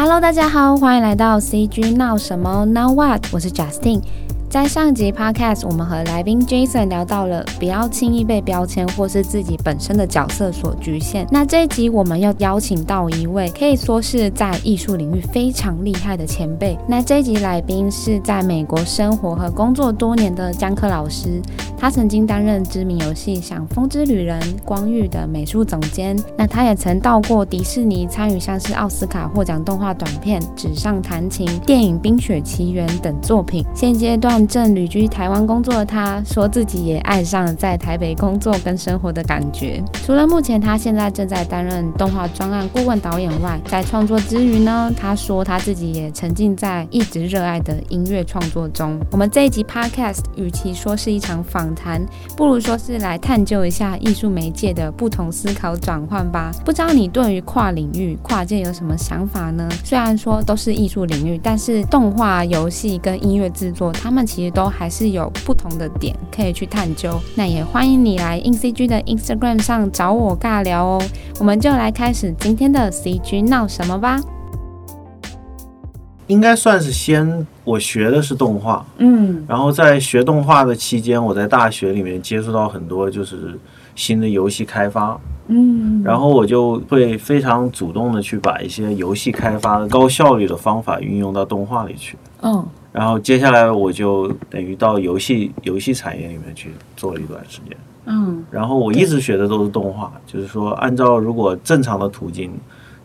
Hello，大家好，欢迎来到 CG 闹什么 Now What？我是 Justin。在上集 Podcast，我们和来宾 Jason 聊到了不要轻易被标签或是自己本身的角色所局限。那这一集我们又邀请到一位可以说是在艺术领域非常厉害的前辈。那这一集来宾是在美国生活和工作多年的姜克老师，他曾经担任知名游戏像《风之旅人》、《光遇》的美术总监。那他也曾到过迪士尼，参与像是奥斯卡获奖动画短片《纸上谈情》、电影《冰雪奇缘》等作品。现阶段。正旅居台湾工作的他，说自己也爱上了在台北工作跟生活的感觉。除了目前他现在正在担任动画专案顾问导演外，在创作之余呢，他说他自己也沉浸在一直热爱的音乐创作中。我们这一集 Podcast 与其说是一场访谈，不如说是来探究一下艺术媒介的不同思考转换吧。不知道你对于跨领域、跨界有什么想法呢？虽然说都是艺术领域，但是动画、游戏跟音乐制作，他们其实都还是有不同的点可以去探究。那也欢迎你来 INCG 的 Instagram 上找我尬聊哦。我们就来开始今天的 CG 闹什么吧。应该算是先，我学的是动画，嗯，然后在学动画的期间，我在大学里面接触到很多就是新的游戏开发，嗯，然后我就会非常主动的去把一些游戏开发的高效率的方法运用到动画里去，嗯。然后接下来我就等于到游戏游戏产业里面去做了一段时间，嗯，然后我一直学的都是动画，就是说按照如果正常的途径，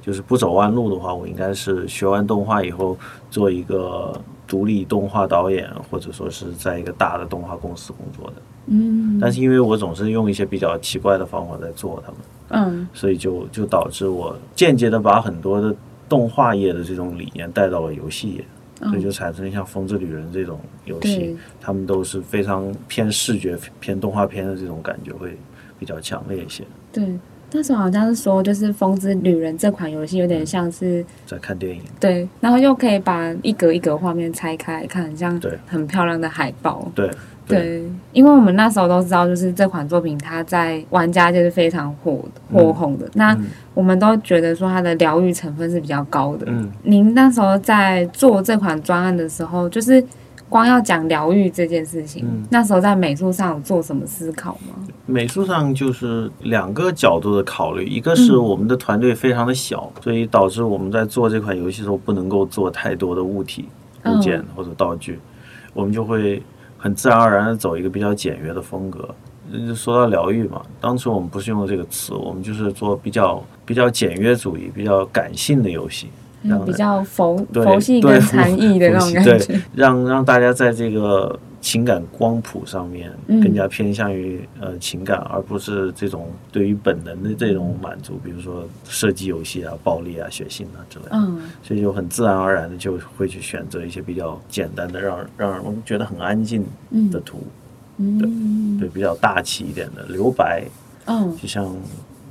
就是不走弯路的话，我应该是学完动画以后做一个独立动画导演，或者说是在一个大的动画公司工作的，嗯，但是因为我总是用一些比较奇怪的方法在做他们，嗯，所以就就导致我间接的把很多的动画业的这种理念带到了游戏业。所以就产生像《风之旅人》这种游戏，他们都是非常偏视觉、偏动画片的这种感觉会比较强烈一些。对，那时候好像是说，就是《风之旅人》这款游戏有点像是在看电影。对，然后又可以把一格一格画面拆开来看，很像对很漂亮的海报。对。对，对，因为我们那时候都知道，就是这款作品它在玩家界是非常火火红的。嗯、那我们都觉得说它的疗愈成分是比较高的。嗯，您那时候在做这款专案的时候，就是光要讲疗愈这件事情，嗯、那时候在美术上有做什么思考吗？美术上就是两个角度的考虑，一个是我们的团队非常的小，嗯、所以导致我们在做这款游戏的时候不能够做太多的物体、物件或者道具，嗯、我们就会。很自然而然的走一个比较简约的风格。就说到疗愈嘛，当初我们不是用的这个词，我们就是做比较比较简约主义、比较感性的游戏，嗯、比较佛佛系跟禅意的那种感觉，让让大家在这个。情感光谱上面更加偏向于呃情感，而不是这种对于本能的这种满足，比如说射击游戏啊、暴力啊、血腥啊之类的。嗯，所以就很自然而然的就会去选择一些比较简单的，让让人觉得很安静的图。嗯，对对，比较大气一点的留白。嗯，就像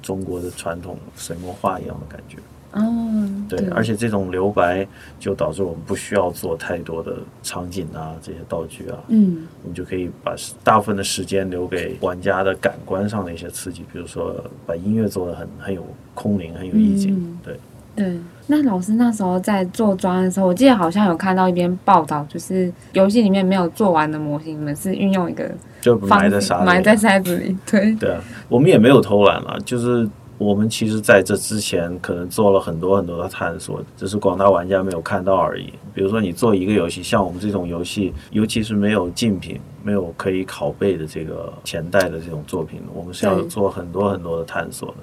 中国的传统水墨画一样的感觉。嗯，对，而且这种留白就导致我们不需要做太多的场景啊，这些道具啊，嗯，我们就可以把大部分的时间留给玩家的感官上的一些刺激，比如说把音乐做的很很有空灵，很有意境。嗯、对对，那老师那时候在做专案的时候，我记得好像有看到一篇报道，就是游戏里面没有做完的模型，你们是运用一个就埋在沙埋在沙子里，对对啊，我们也没有偷懒了，就是。我们其实在这之前可能做了很多很多的探索，只是广大玩家没有看到而已。比如说，你做一个游戏，像我们这种游戏，尤其是没有竞品、没有可以拷贝的这个前代的这种作品，我们是要做很多很多的探索的。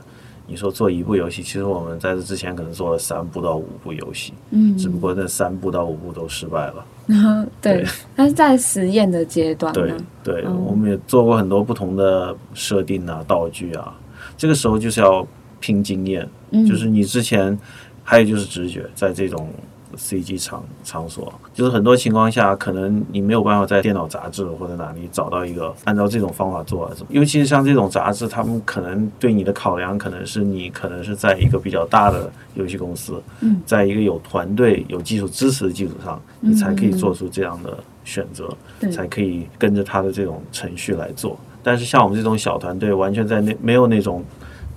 你说做一部游戏，其实我们在这之前可能做了三部到五部游戏，嗯，只不过那三部到五部都失败了。嗯，对，它是在实验的阶段。对对，我们也做过很多不同的设定啊、道具啊。这个时候就是要拼经验，嗯、就是你之前还有就是直觉，在这种 CG 场场所，就是很多情况下可能你没有办法在电脑杂志或者哪里找到一个按照这种方法做，尤其是像这种杂志，他们可能对你的考量可能是你可能是在一个比较大的游戏公司，嗯、在一个有团队、有技术支持的基础上，你才可以做出这样的选择，嗯、才可以跟着他的这种程序来做。但是像我们这种小团队，完全在那没有那种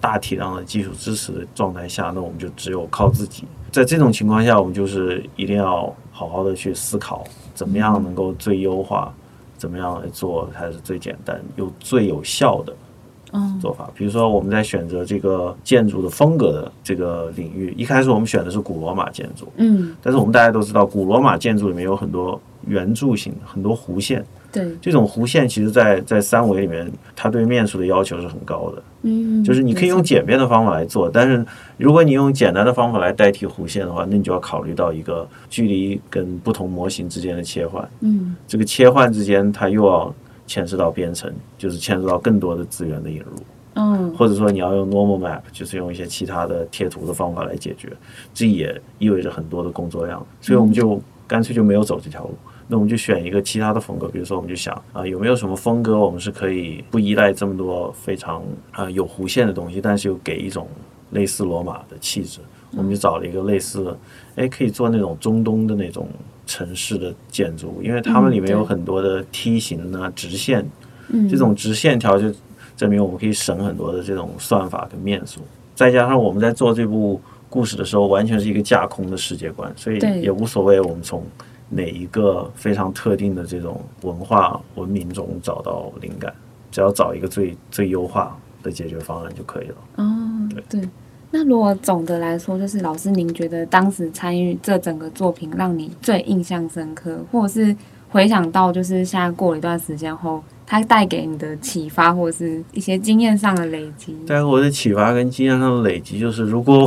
大体量的技术支持的状态下，那我们就只有靠自己。在这种情况下，我们就是一定要好好的去思考，怎么样能够最优化，怎么样来做才是最简单又最有效的做法。比如说，我们在选择这个建筑的风格的这个领域，一开始我们选的是古罗马建筑，嗯，但是我们大家都知道，古罗马建筑里面有很多圆柱形，很多弧线。对，这种弧线其实在，在在三维里面，它对面数的要求是很高的。嗯，就是你可以用简便的方法来做，但是如果你用简单的方法来代替弧线的话，那你就要考虑到一个距离跟不同模型之间的切换。嗯，这个切换之间，它又要牵涉到编程，就是牵涉到更多的资源的引入。嗯，或者说你要用 normal map，就是用一些其他的贴图的方法来解决，这也意味着很多的工作量，所以我们就干脆就没有走这条路。那我们就选一个其他的风格，比如说我们就想啊，有没有什么风格我们是可以不依赖这么多非常啊有弧线的东西，但是又给一种类似罗马的气质。我们就找了一个类似，哎，可以做那种中东的那种城市的建筑，因为它们里面有很多的梯形啊、直线，这种直线条就证明我们可以省很多的这种算法跟面数。再加上我们在做这部故事的时候，完全是一个架空的世界观，所以也无所谓我们从。哪一个非常特定的这种文化文明中找到灵感，只要找一个最最优化的解决方案就可以了。哦，对对。那如果总的来说，就是老师您觉得当时参与这整个作品让你最印象深刻，或者是回想到就是现在过了一段时间后，它带给你的启发，或者是一些经验上的累积？带给我的启发跟经验上的累积，就是如果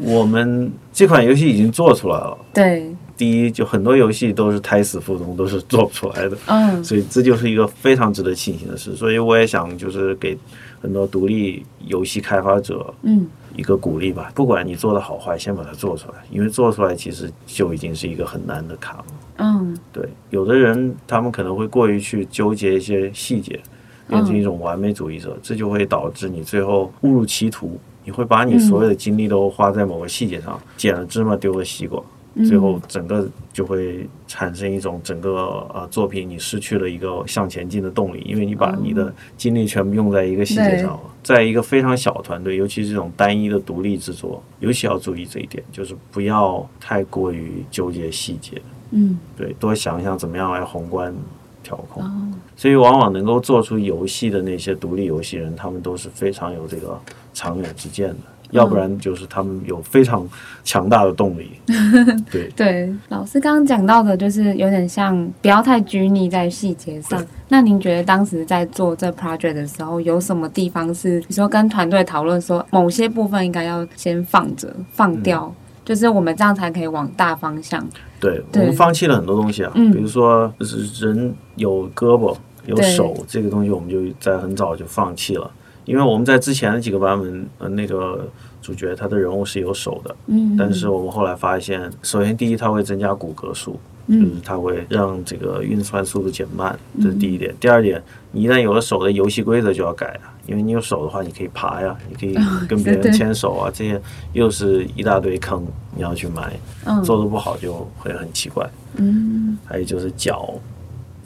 我们这款游戏已经做出来了，对。第一，就很多游戏都是胎死腹中，都是做不出来的。嗯，所以这就是一个非常值得庆幸的事。所以我也想，就是给很多独立游戏开发者，嗯，一个鼓励吧。不管你做的好坏，先把它做出来，因为做出来其实就已经是一个很难的坎了。嗯，对，有的人他们可能会过于去纠结一些细节，变成一种完美主义者，这就会导致你最后误入歧途。你会把你所有的精力都花在某个细节上，捡了芝麻丢了西瓜。最后，整个就会产生一种整个呃作品，你失去了一个向前进的动力，因为你把你的精力全部用在一个细节上了。在一个非常小团队，尤其是这种单一的独立制作，尤其要注意这一点，就是不要太过于纠结细节。嗯，对，多想想怎么样来宏观调控。所以，往往能够做出游戏的那些独立游戏人，他们都是非常有这个长远之见的。要不然就是他们有非常强大的动力。对对，老师刚刚讲到的，就是有点像不要太拘泥在细节上。那您觉得当时在做这 project 的时候，有什么地方是，比如说跟团队讨论说，某些部分应该要先放着、放掉，嗯、就是我们这样才可以往大方向。对，对我们放弃了很多东西啊，嗯、比如说就是人有胳膊有手这个东西，我们就在很早就放弃了。因为我们在之前的几个版本，呃，那个主角他的人物是有手的，嗯，但是我们后来发现，首先第一，它会增加骨骼数，就是它会让这个运算速度减慢，这是第一点。第二点，你一旦有了手的游戏规则就要改了，因为你有手的话，你可以爬呀，你可以跟别人牵手啊，这些又是一大堆坑，你要去埋，做的不好就会很奇怪。嗯，还有就是脚，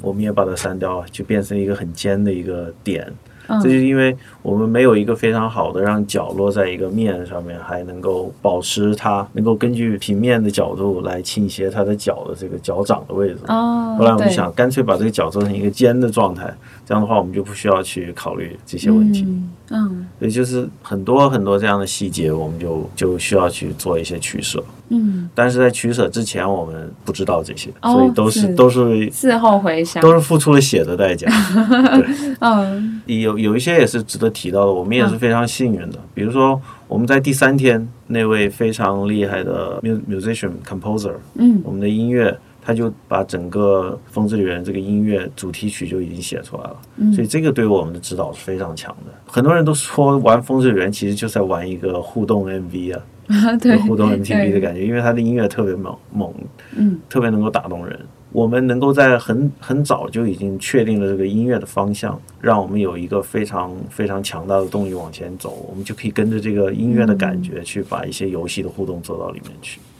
我们也把它删掉了，就变成一个很尖的一个点。这就是因为我们没有一个非常好的让脚落在一个面上面，还能够保持它能够根据平面的角度来倾斜它的脚的这个脚掌的位置。哦，后来我们想干脆把这个脚做成一个尖的状态，这样的话我们就不需要去考虑这些问题。嗯，所以就是很多很多这样的细节，我们就就需要去做一些取舍。嗯，但是在取舍之前，我们不知道这些，所以都是都是事后回想，都是付出了血的代价。对，嗯，有有一些也是值得提到的，我们也是非常幸运的。比如说，我们在第三天，那位非常厉害的 musician composer，嗯，我们的音乐。他就把整个《风之旅人》这个音乐主题曲就已经写出来了，嗯、所以这个对我们的指导是非常强的。很多人都说玩《风之旅人》其实就在玩一个互动 MV 啊，啊对，互动 MTV 的感觉，因为他的音乐特别猛猛，嗯，特别能够打动人。我们能够在很很早就已经确定了这个音乐的方向，让我们有一个非常非常强大的动力往前走，我们就可以跟着这个音乐的感觉去把一些游戏的互动做到里面去。嗯，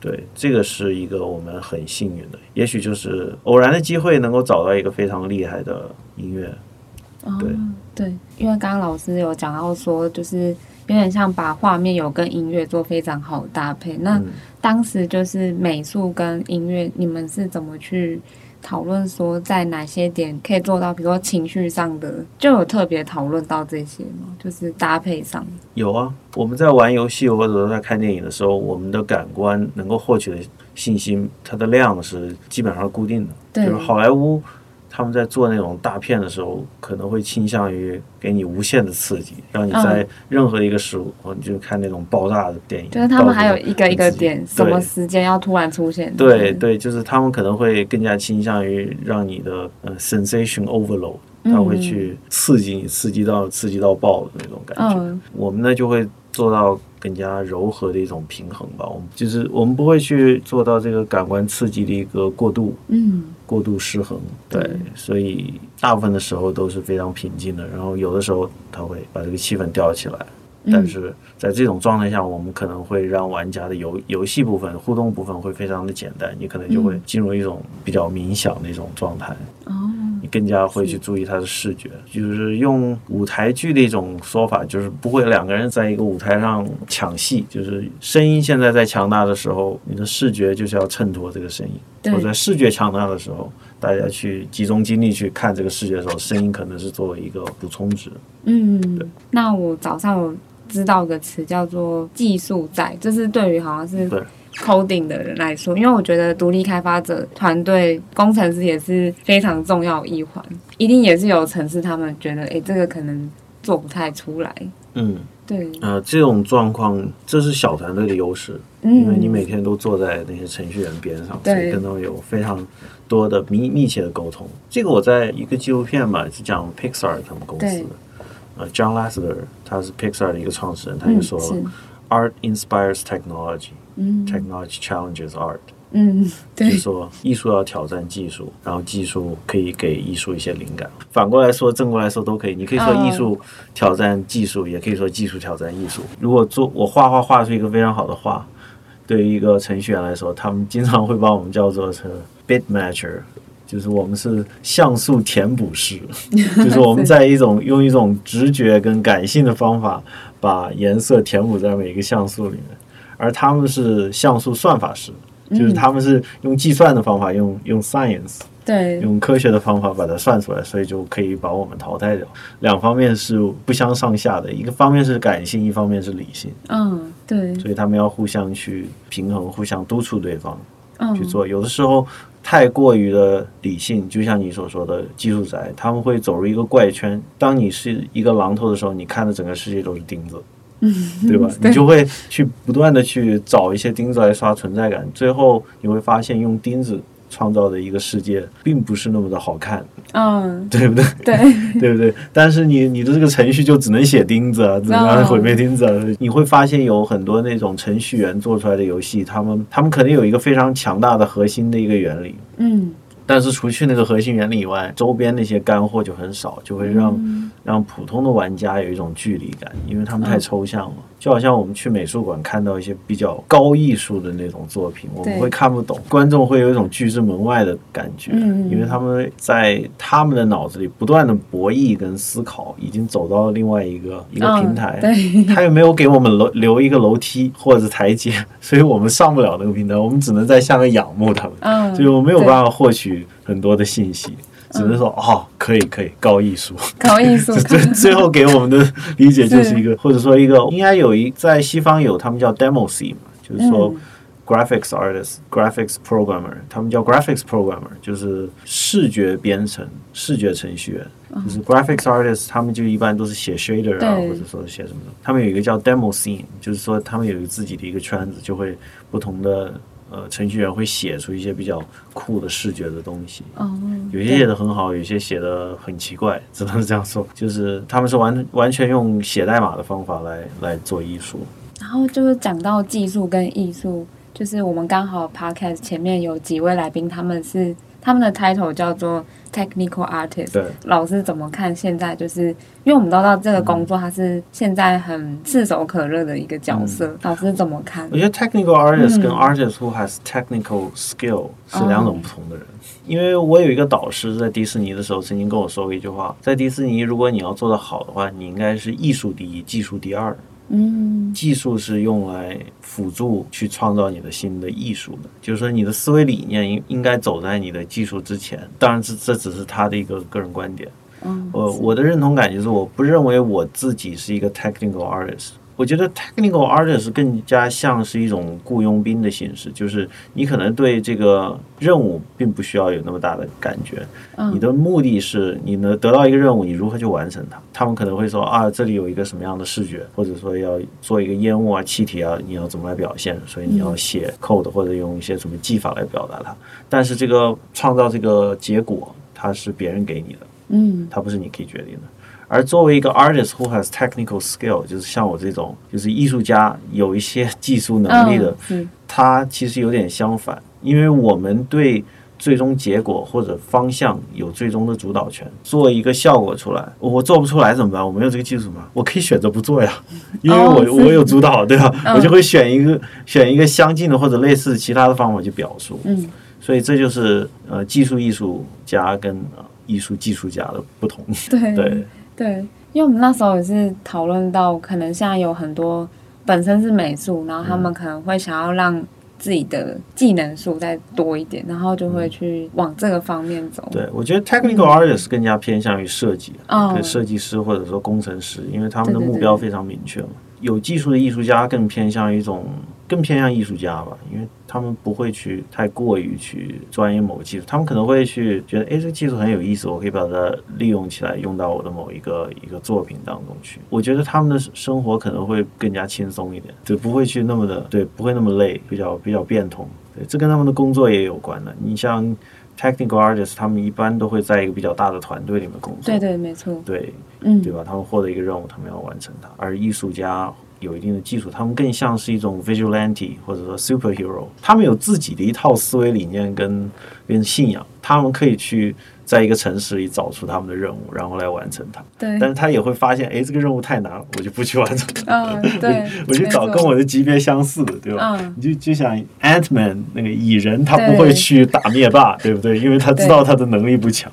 对，这个是一个我们很幸运的，也许就是偶然的机会能够找到一个非常厉害的音乐，对、哦、对，因为刚刚老师有讲到说，就是有点像把画面有跟音乐做非常好的搭配。那当时就是美术跟音乐，你们是怎么去？讨论说在哪些点可以做到，比如说情绪上的，就有特别讨论到这些吗？就是搭配上。有啊，我们在玩游戏或者在看电影的时候，我们的感官能够获取的信息，它的量是基本上固定的。对。就是好莱坞。他们在做那种大片的时候，可能会倾向于给你无限的刺激，让你在任何一个时候，你就看那种爆炸的电影。就是他们还有一个一个点，什么时间要突然出现？对对，就是他们可能会更加倾向于让你的呃 sensation overload，他会去刺激你，刺激到刺激到爆的那种感觉。我们呢就会做到。更加柔和的一种平衡吧，我们就是我们不会去做到这个感官刺激的一个过度，嗯，过度失衡，对，所以大部分的时候都是非常平静的，然后有的时候他会把这个气氛吊起来，但是在这种状态下，我们可能会让玩家的游游戏部分、互动部分会非常的简单，你可能就会进入一种比较冥想的一种状态。哦。你更加会去注意他的视觉，就是用舞台剧的一种说法，就是不会两个人在一个舞台上抢戏，就是声音现在在强大的时候，你的视觉就是要衬托这个声音；或者视觉强大的时候，大家去集中精力去看这个视觉的时候，声音可能是作为一个补充值。嗯，对。那我早上有知道一个词叫做技术在，这是对于好像是。coding 的人来说，因为我觉得独立开发者团队工程师也是非常重要一环，一定也是有城市他们觉得，哎，这个可能做不太出来。嗯，对。呃，这种状况，这是小团队的优势，嗯，因为你每天都坐在那些程序员边上，所以跟他们有非常多的密密切的沟通。这个我在一个纪录片嘛，是讲 Pixar 他们公司的，呃，John Lasseter 他是 Pixar 的一个创始人，他就说了。嗯 Art inspires technology. Technology challenges art. 嗯，对，就是说艺术要挑战技术，然后技术可以给艺术一些灵感。反过来说，正过来说都可以。你可以说艺术挑战技术，也可以说技术挑战艺术。如果做我画画画出一个非常好的画，对于一个程序员来说，他们经常会把我们叫做是 bit matcher，就是我们是像素填补师，就是我们在一种用一种直觉跟感性的方法。把颜色填补在每一个像素里面，而他们是像素算法师，嗯、就是他们是用计算的方法，用用 science，对，用科学的方法把它算出来，所以就可以把我们淘汰掉。两方面是不相上下的，一个方面是感性，一方面是理性。嗯，对，所以他们要互相去平衡，互相督促对方去做。嗯、有的时候太过于的理性，就像你所说的技术宅，他们会走入一个怪圈。当你是一个榔头的时候，你看的整个世界都是钉子，嗯，对吧？你就会去不断的去找一些钉子来刷存在感，最后你会发现用钉子。创造的一个世界并不是那么的好看，嗯，对不对？对，对不对？但是你你的这个程序就只能写钉子啊，只能毁灭钉子啊。你会发现有很多那种程序员做出来的游戏，他们他们肯定有一个非常强大的核心的一个原理，嗯。但是除去那个核心原理以外，周边那些干货就很少，就会让、嗯、让普通的玩家有一种距离感，因为他们太抽象了。嗯、就好像我们去美术馆看到一些比较高艺术的那种作品，我们会看不懂，观众会有一种拒之门外的感觉，嗯、因为他们在他们的脑子里不断的博弈跟思考，已经走到了另外一个一个平台，嗯、他又没有给我们楼留一个楼梯或者是台阶，所以我们上不了那个平台，我们只能在下面仰慕他们，嗯、所以我没有办法获取。很多的信息，只能说、嗯、哦，可以可以，高艺术，高艺术。最最后给我们的理解就是一个，或者说一个，应该有一在西方有他们叫 demoscene 嘛，就是说 graphics artist、嗯、graphics programmer，他们叫 graphics programmer，就是视觉编程、视觉程序员。嗯、就是 graphics artist，他们就一般都是写 shader 啊，或者说写什么的。他们有一个叫 demoscene，就是说他们有自己的一个圈子，就会不同的。呃，程序员会写出一些比较酷的视觉的东西，哦，有些写的很好，有些写的很奇怪，只能是这样说。就是他们是完完全用写代码的方法来来做艺术。然后就是讲到技术跟艺术，就是我们刚好 podcast 前面有几位来宾，他们是。他们的 title 叫做 technical artist。老师怎么看现在？就是因为我们都知道这个工作它是现在很炙手可热的一个角色，嗯、老师怎么看？我觉得 technical artist 跟 artist who has technical skill 是两种不同的人。嗯、因为我有一个导师在迪士尼的时候曾经跟我说过一句话：在迪士尼，如果你要做得好的话，你应该是艺术第一，技术第二。嗯，技术是用来辅助去创造你的新的艺术的，就是说你的思维理念应应该走在你的技术之前。当然，这这只是他的一个个人观点。嗯，我我的认同感就是，我不认为我自己是一个 technical artist。我觉得 technical artist 更加像是一种雇佣兵的形式，就是你可能对这个任务并不需要有那么大的感觉，你的目的是你能得到一个任务，你如何去完成它。他们可能会说啊，这里有一个什么样的视觉，或者说要做一个烟雾啊、气体啊，你要怎么来表现？所以你要写 code 或者用一些什么技法来表达它。但是这个创造这个结果，它是别人给你的，嗯，它不是你可以决定的。而作为一个 artist who has technical skill，就是像我这种，就是艺术家有一些技术能力的，哦、嗯，他其实有点相反，因为我们对最终结果或者方向有最终的主导权。做一个效果出来，我做不出来怎么办？我没有这个技术吗？我可以选择不做呀，因为我、哦、我有主导，对吧？哦、我就会选一个选一个相近的或者类似其他的方法去表述。嗯，所以这就是呃技术艺术家跟艺术技术家的不同。对对。对，因为我们那时候也是讨论到，可能现在有很多本身是美术，然后他们可能会想要让自己的技能数再多一点，然后就会去往这个方面走。对，我觉得 technical artist 更加偏向于设计，嗯、对设计师或者说工程师，因为他们的目标非常明确嘛。有技术的艺术家更偏向于一种。更偏向艺术家吧，因为他们不会去太过于去钻研某个技术，他们可能会去觉得，哎，这个技术很有意思，我可以把它利用起来，用到我的某一个一个作品当中去。我觉得他们的生活可能会更加轻松一点，就不会去那么的，对，不会那么累，比较比较变通。对，这跟他们的工作也有关的。你像 technical artists，他们一般都会在一个比较大的团队里面工作。对对，没错。对，嗯，对吧？他们获得一个任务，他们要完成它。而艺术家。有一定的技术，他们更像是一种 vigilante 或者说 superhero，他们有自己的一套思维理念跟跟信仰，他们可以去。在一个城市里找出他们的任务，然后来完成它。对，但是他也会发现，哎，这个任务太难了，我就不去完成它。嗯，对，我去找跟我的级别相似的，对吧？嗯，你就就像 Ant-Man 那个蚁人，他不会去打灭霸，对不对？因为他知道他的能力不强。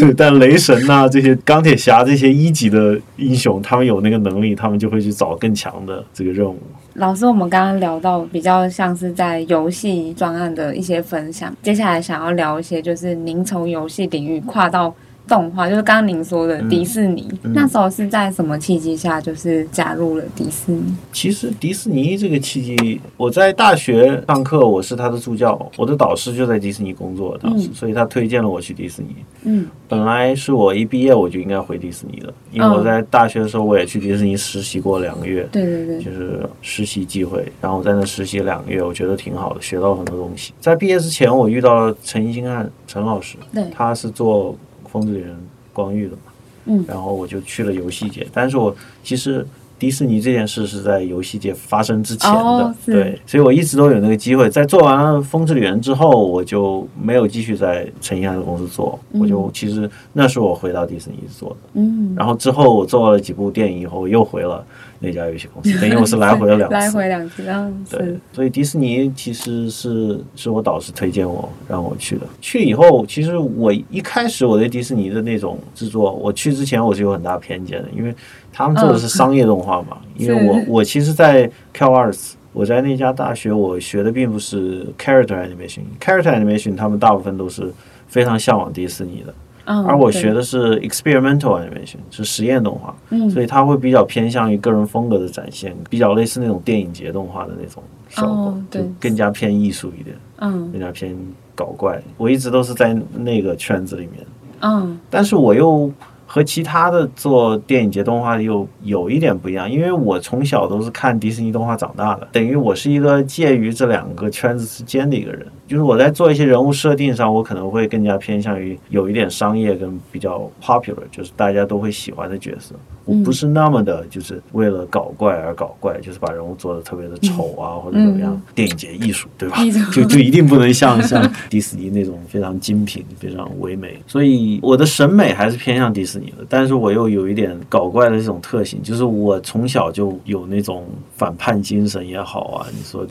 对，但雷神呐，这些钢铁侠这些一级的英雄，他们有那个能力，他们就会去找更强的这个任务。老师，我们刚刚聊到比较像是在游戏专案的一些分享，接下来想要聊一些，就是您从游戏领域跨到。动画就是刚刚您说的迪士尼，嗯嗯、那时候是在什么契机下就是加入了迪士尼？其实迪士尼这个契机，我在大学上课，我是他的助教，我的导师就在迪士尼工作，当时，嗯、所以他推荐了我去迪士尼。嗯，本来是我一毕业我就应该回迪士尼的，因为我在大学的时候我也去迪士尼实习过两个月，对对对，就是实习机会，然后我在那实习两个月，我觉得挺好的，学到很多东西。在毕业之前，我遇到了陈星汉陈老师，对，他是做。风之旅人光遇的嘛，嗯，然后我就去了游戏界，但是我其实迪士尼这件事是在游戏界发生之前的，哦、对，所以我一直都有那个机会。在做完了风之旅人之后，我就没有继续在陈一安的公司做，嗯、我就其实那是我回到迪士尼做的，嗯，然后之后我做了几部电影以后，又回了。那家游戏公司，等于我是 来回了两次，来回两次，对，所以迪士尼其实是是我导师推荐我让我去的。去以后，其实我一开始我对迪士尼的那种制作，我去之前我是有很大偏见的，因为他们做的是商业动画嘛。因为我我其实，在 CalArts，我在那家大学我学的并不是 Character Animation，Character Animation 他们大部分都是非常向往迪士尼的。而我学的是 experimental animation，是实验动画，嗯，所以它会比较偏向于个人风格的展现，比较类似那种电影节动画的那种效果，就更加偏艺术一点，嗯，更加偏搞怪。我一直都是在那个圈子里面，嗯，但是我又和其他的做电影节动画的又有一点不一样，因为我从小都是看迪士尼动画长大的，等于我是一个介于这两个圈子之间的一个人。就是我在做一些人物设定上，我可能会更加偏向于有一点商业跟比较 popular，就是大家都会喜欢的角色。我不是那么的，就是为了搞怪而搞怪，就是把人物做的特别的丑啊，或者怎么样。电影节艺术，对吧？就就一定不能像像迪士尼那种非常精品、非常唯美。所以我的审美还是偏向迪士尼。但是我又有一点搞怪的这种特性，就是我从小就有那种反叛精神也好啊，你说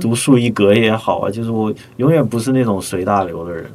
独树一格也好啊，就是我永远不是那种随大流的人，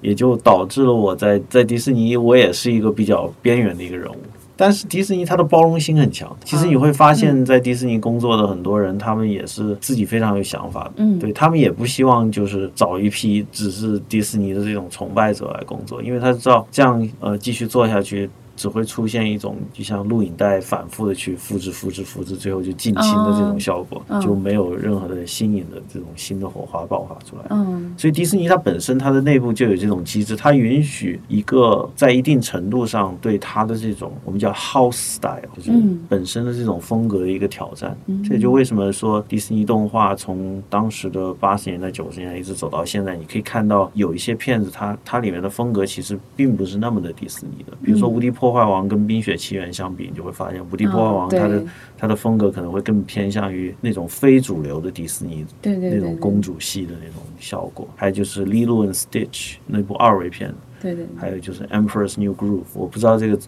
也就导致了我在在迪士尼，我也是一个比较边缘的一个人物。但是迪士尼它的包容性很强，其实你会发现在迪士尼工作的很多人，他们也是自己非常有想法的，嗯，对，他们也不希望就是找一批只是迪士尼的这种崇拜者来工作，因为他知道这样呃继续做下去。只会出现一种就像录影带反复的去复制、复制、复制，最后就近亲的这种效果，oh, oh. 就没有任何的新颖的这种新的火花爆发出来。嗯，oh. 所以迪士尼它本身它的内部就有这种机制，它允许一个在一定程度上对它的这种我们叫 house style，就是本身的这种风格的一个挑战。嗯，这就为什么说迪士尼动画从当时的八十年代、九十年代一直走到现在，你可以看到有一些片子它它里面的风格其实并不是那么的迪士尼的，比如说《无敌破坏王》跟《冰雪奇缘》相比，你就会发现《无敌破坏王》它的它的风格可能会更偏向于那种非主流的迪士尼，对对那种公主系的那种效果。还有就是《Lilo and Stitch》那部二维片，对对。还有就是《Emperor's New Groove》，我不知道这个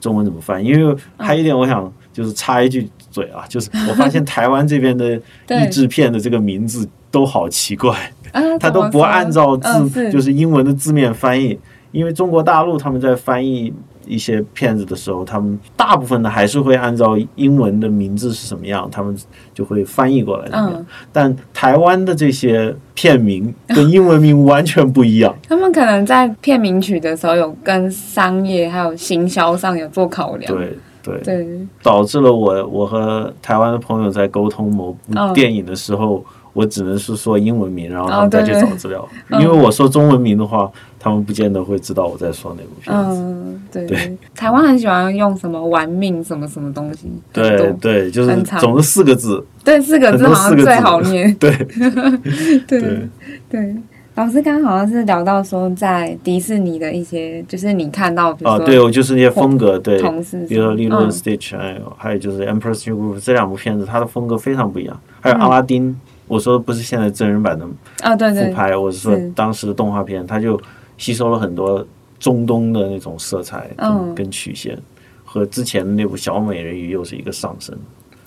中文怎么翻，因为还有一点我想就是插一句嘴啊，就是我发现台湾这边的译制片的这个名字都好奇怪，它都不按照字就是英文的字面翻译，因为中国大陆他们在翻译。一些片子的时候，他们大部分的还是会按照英文的名字是什么样，他们就会翻译过来。嗯，但台湾的这些片名跟英文名完全不一样。他们可能在片名取的时候有跟商业还有行销上有做考量。对对对，导致了我我和台湾的朋友在沟通某部电影的时候。嗯我只能是说英文名，然后他们再去找资料。因为我说中文名的话，他们不见得会知道我在说哪部片子。嗯，对。对，台湾很喜欢用什么“玩命”什么什么东西。对对，就是总是四个字。对，四个字好像最好念。对 对对。老师刚刚好像是聊到说，在迪士尼的一些，就是你看到，比如说，对，我就是那些风格，对，比如说《Lilo and Stitch》，还有还有就是《Empress New Groove》这两部片子，它的风格非常不一样。还有《阿拉丁》。我说不是现在真人版的啊，对对，复拍，我是说当时的动画片，它就吸收了很多中东的那种色彩跟跟曲线，和之前的那部小美人鱼又是一个上升。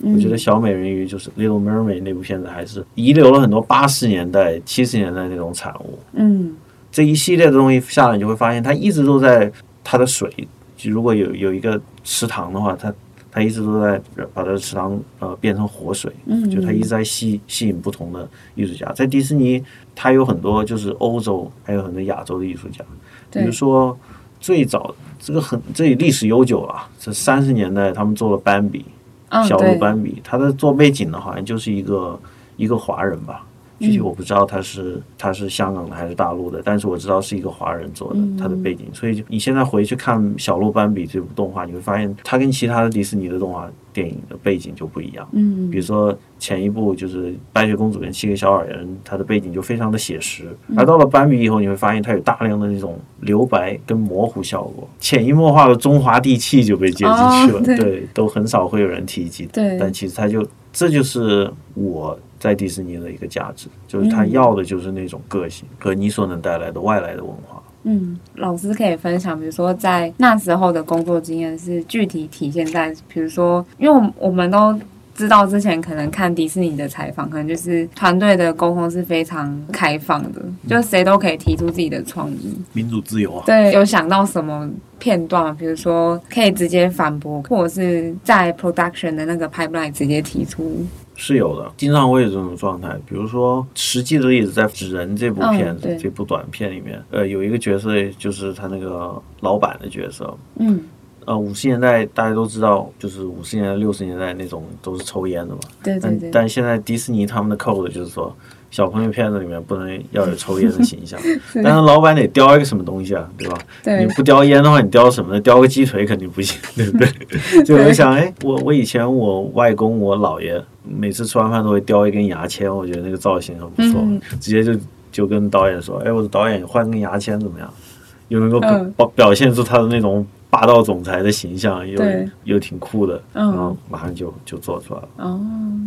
我觉得小美人鱼就是《Little Mermaid》那部片子，还是遗留了很多八十年代、七十年代那种产物。嗯，这一系列的东西下来，你就会发现它一直都在它的水，就如果有有一个池塘的话，它。他一直都在把这个池塘呃变成活水，就他一直在吸吸引不同的艺术家。在迪士尼，他有很多就是欧洲，还有很多亚洲的艺术家。比如说最早这个很这里历史悠久了，这三十年代他们做了斑比，小鹿斑比，他的做背景的好像就是一个一个华人吧。具体我不知道他是他是香港的还是大陆的，但是我知道是一个华人做的他的背景，所以你现在回去看《小鹿斑比》这部动画，你会发现它跟其他的迪士尼的动画电影的背景就不一样。嗯，比如说前一部就是《白雪公主跟七个小矮人》，它的背景就非常的写实，而到了斑比以后，你会发现它有大量的那种留白跟模糊效果，潜移默化的中华地气就被接进去了。对，都很少会有人提及。对，但其实它就这就是我。在迪士尼的一个价值，就是他要的就是那种个性和你所能带来的外来的文化。嗯，老师可以分享，比如说在那时候的工作经验是具体体现在，比如说，因为我我们都知道之前可能看迪士尼的采访，可能就是团队的沟通是非常开放的，就谁都可以提出自己的创意，民主自由啊。对，有想到什么片段，比如说可以直接反驳，或者是在 production 的那个 pipeline 直接提出。是有的，经常会有这种状态。比如说，实际的例子在《纸人》这部片子、这部短片里面，呃，有一个角色就是他那个老板的角色。嗯。呃，五十年代大家都知道，就是五十年代、六十年代那种都是抽烟的嘛。对对对。但但现在迪士尼他们的 code 就是说，小朋友片子里面不能要有抽烟的形象，但是老板得叼一个什么东西啊，对吧？对。你不叼烟的话，你叼什么呢？叼个鸡腿肯定不行，对不对？就我就想，哎，我我以前我外公我姥爷每次吃完饭都会叼一根牙签，我觉得那个造型很不错，嗯、直接就就跟导演说，哎，我的导演换根牙签怎么样？有能够表表现出他的那种。霸道总裁的形象又又挺酷的，嗯、然后马上就就做出来了。哦，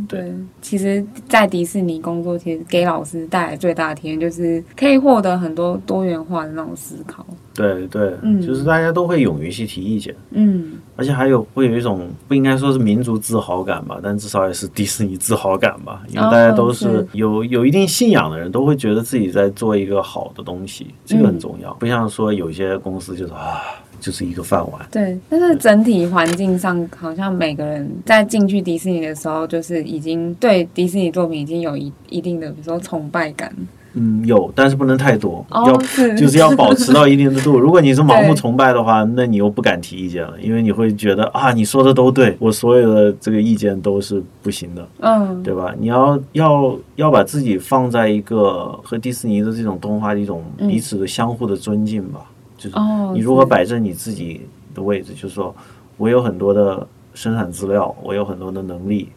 对，其实，在迪士尼工作，其实给老师带来最大的体验就是可以获得很多多元化的那种思考。对对，嗯，就是大家都会勇于去提意见，嗯，而且还有会有一种不应该说是民族自豪感吧，但至少也是迪士尼自豪感吧，因为大家都是有、哦、有一定信仰的人，都会觉得自己在做一个好的东西，这个很重要。嗯、不像说有些公司就是啊。就是一个饭碗。对，但是整体环境上，好像每个人在进去迪士尼的时候，就是已经对迪士尼作品已经有一一定的，比如说崇拜感。嗯，有，但是不能太多，哦、要是就是要保持到一定的度。如果你是盲目崇拜的话，那你又不敢提意见了，因为你会觉得啊，你说的都对，我所有的这个意见都是不行的，嗯，对吧？你要要要把自己放在一个和迪士尼的这种动画的一种彼此的相互的尊敬吧。嗯就是你如何摆正你自己的位置，就是说我有很多的生产资料，我有很多的能力，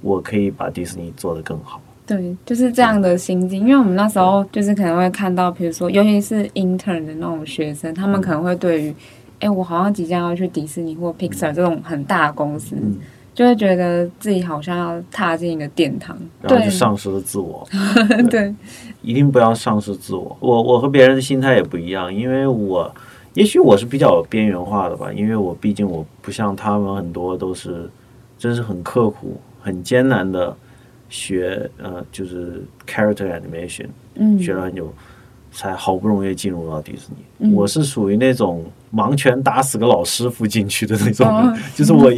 我可以把迪士尼做得更好。对，就是这样的心境。因为我们那时候就是可能会看到，比如说，尤其是 intern 的那种学生，他们可能会对于，哎，我好像即将要去迪士尼或 Pixar 这种很大的公司。嗯就会觉得自己好像要踏进一个殿堂，然后就丧失了自我。对，对，一定不要丧失自我。我我和别人的心态也不一样，因为我也许我是比较边缘化的吧，因为我毕竟我不像他们很多都是真是很刻苦、很艰难的学，呃，就是 character animation，嗯，学了很久。才好不容易进入到迪士尼，嗯、我是属于那种盲拳打死个老师傅进去的那种，哦、就是我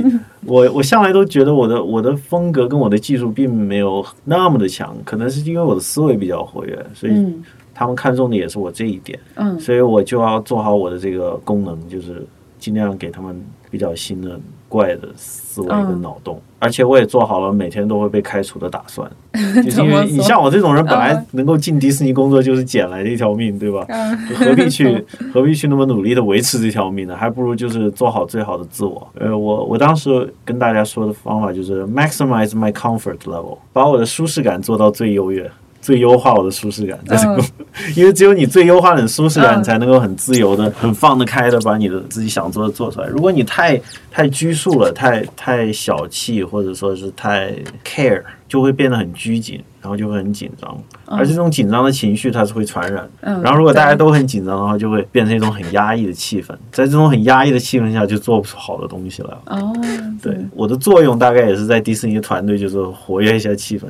我我向来都觉得我的我的风格跟我的技术并没有那么的强，可能是因为我的思维比较活跃，所以他们看中的也是我这一点，嗯，所以我就要做好我的这个功能，就是尽量给他们比较新的。怪的思维跟脑洞，而且我也做好了每天都会被开除的打算，就是因为你像我这种人，本来能够进迪士尼工作就是捡来的一条命，对吧？何必去 何必去那么努力的维持这条命呢？还不如就是做好最好的自我。呃，我我当时跟大家说的方法就是 maximize my comfort level，把我的舒适感做到最优越。最优化我的舒适感，因为只有你最优化的舒适感，你才能够很自由的、很放得开的把你的自己想做的做出来。如果你太太拘束了，太太小气，或者说是太 care，就会变得很拘谨，然后就会很紧张。而这种紧张的情绪它是会传染。然后如果大家都很紧张的话，就会变成一种很压抑的气氛。在这种很压抑的气氛下，就做不出好的东西来了。哦，对，我的作用大概也是在迪士尼团队，就是活跃一下气氛。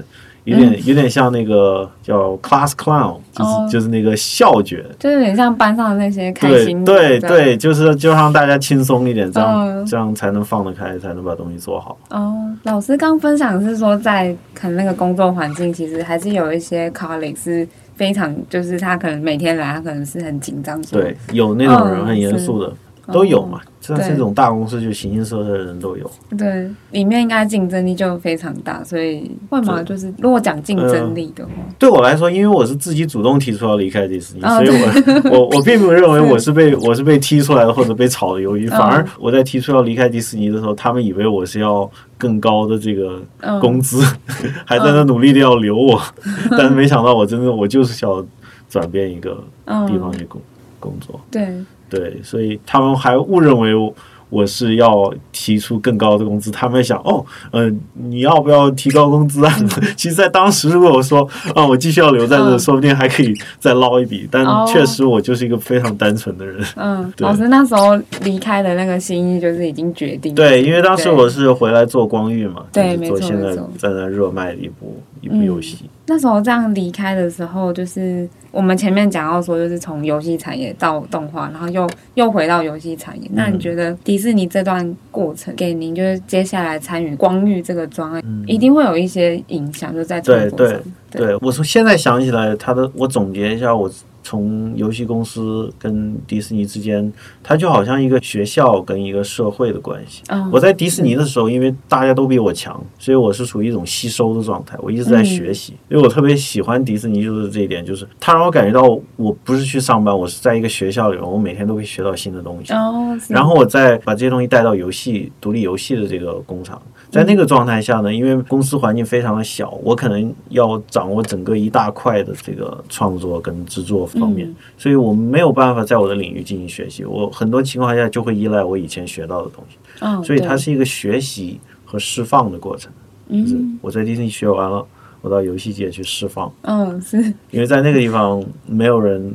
有点有点像那个叫 class clown，就是、oh, 就是那个笑觉，就是有点像班上的那些开心的。对对对，就是就让大家轻松一点，这样、oh. 这样才能放得开，才能把东西做好。哦，oh, 老师刚分享是说，在可能那个工作环境，其实还是有一些 colleague 是非常，就是他可能每天来，他可能是很紧张。对，有那种人很严肃的。Oh, 都有嘛，像这种大公司就形形色色的人都有。对，里面应该竞争力就非常大，所以会嘛？就是如果讲竞争力的话，对我来说，因为我是自己主动提出要离开迪士尼，所以我我我并不认为 我是被我是被踢出来的或者被炒的鱿鱼，反而我在提出要离开迪士尼的时候，他们以为我是要更高的这个工资，还在那努力的要留我，但是没想到我真的我就是想转变一个地方去工工作。对。对，所以他们还误认为我，我是要提出更高的工资。他们想，哦，嗯、呃，你要不要提高工资啊？其实，在当时，如果我说，啊，我继续要留在这，说不定还可以再捞一笔。但确实，我就是一个非常单纯的人。嗯，老师那时候离开的那个心意就是已经决定。对，因为当时我是回来做光遇嘛，对，就是做现在在那热卖的一部一部游戏。那时候这样离开的时候，就是。我们前面讲到说，就是从游戏产业到动画，然后又又回到游戏产业。那你觉得迪士尼这段过程给您，就是接下来参与光遇这个专案，一定会有一些影响，就在创作上。对对对，我从现在想起来，他的我总结一下，我从游戏公司跟迪士尼之间，它就好像一个学校跟一个社会的关系。嗯、我在迪士尼的时候，因为大家都比我强，所以我是处于一种吸收的状态，我一直在学习。因为我特别喜欢迪士尼，就是这一点，就是它让我感觉到我不是去上班，我是在一个学校里面，我每天都会学到新的东西。哦、然后我再把这些东西带到游戏独立游戏的这个工厂。在那个状态下呢，因为公司环境非常的小，我可能要掌握整个一大块的这个创作跟制作方面，所以我没有办法在我的领域进行学习。我很多情况下就会依赖我以前学到的东西，所以它是一个学习和释放的过程。就是我在迪士尼学完了，我到游戏界去释放。嗯，是因为在那个地方没有人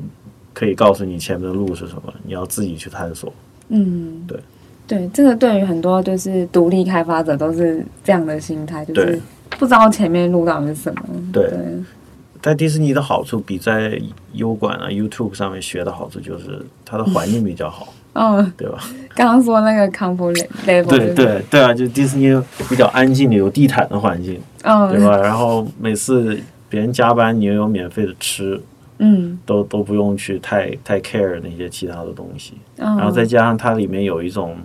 可以告诉你前面的路是什么，你要自己去探索。嗯，对。对，这个对于很多就是独立开发者都是这样的心态，就是不知道前面路到底是什么。对，对在迪士尼的好处比在优管啊、YouTube 上面学的好处就是它的环境比较好，嗯，对吧？刚刚说那个 comfort level，对对对啊，就迪士尼比较安静的有地毯的环境，嗯，对吧？然后每次别人加班，你又有免费的吃。嗯，都都不用去太太 care 那些其他的东西，嗯，然后再加上它里面有一种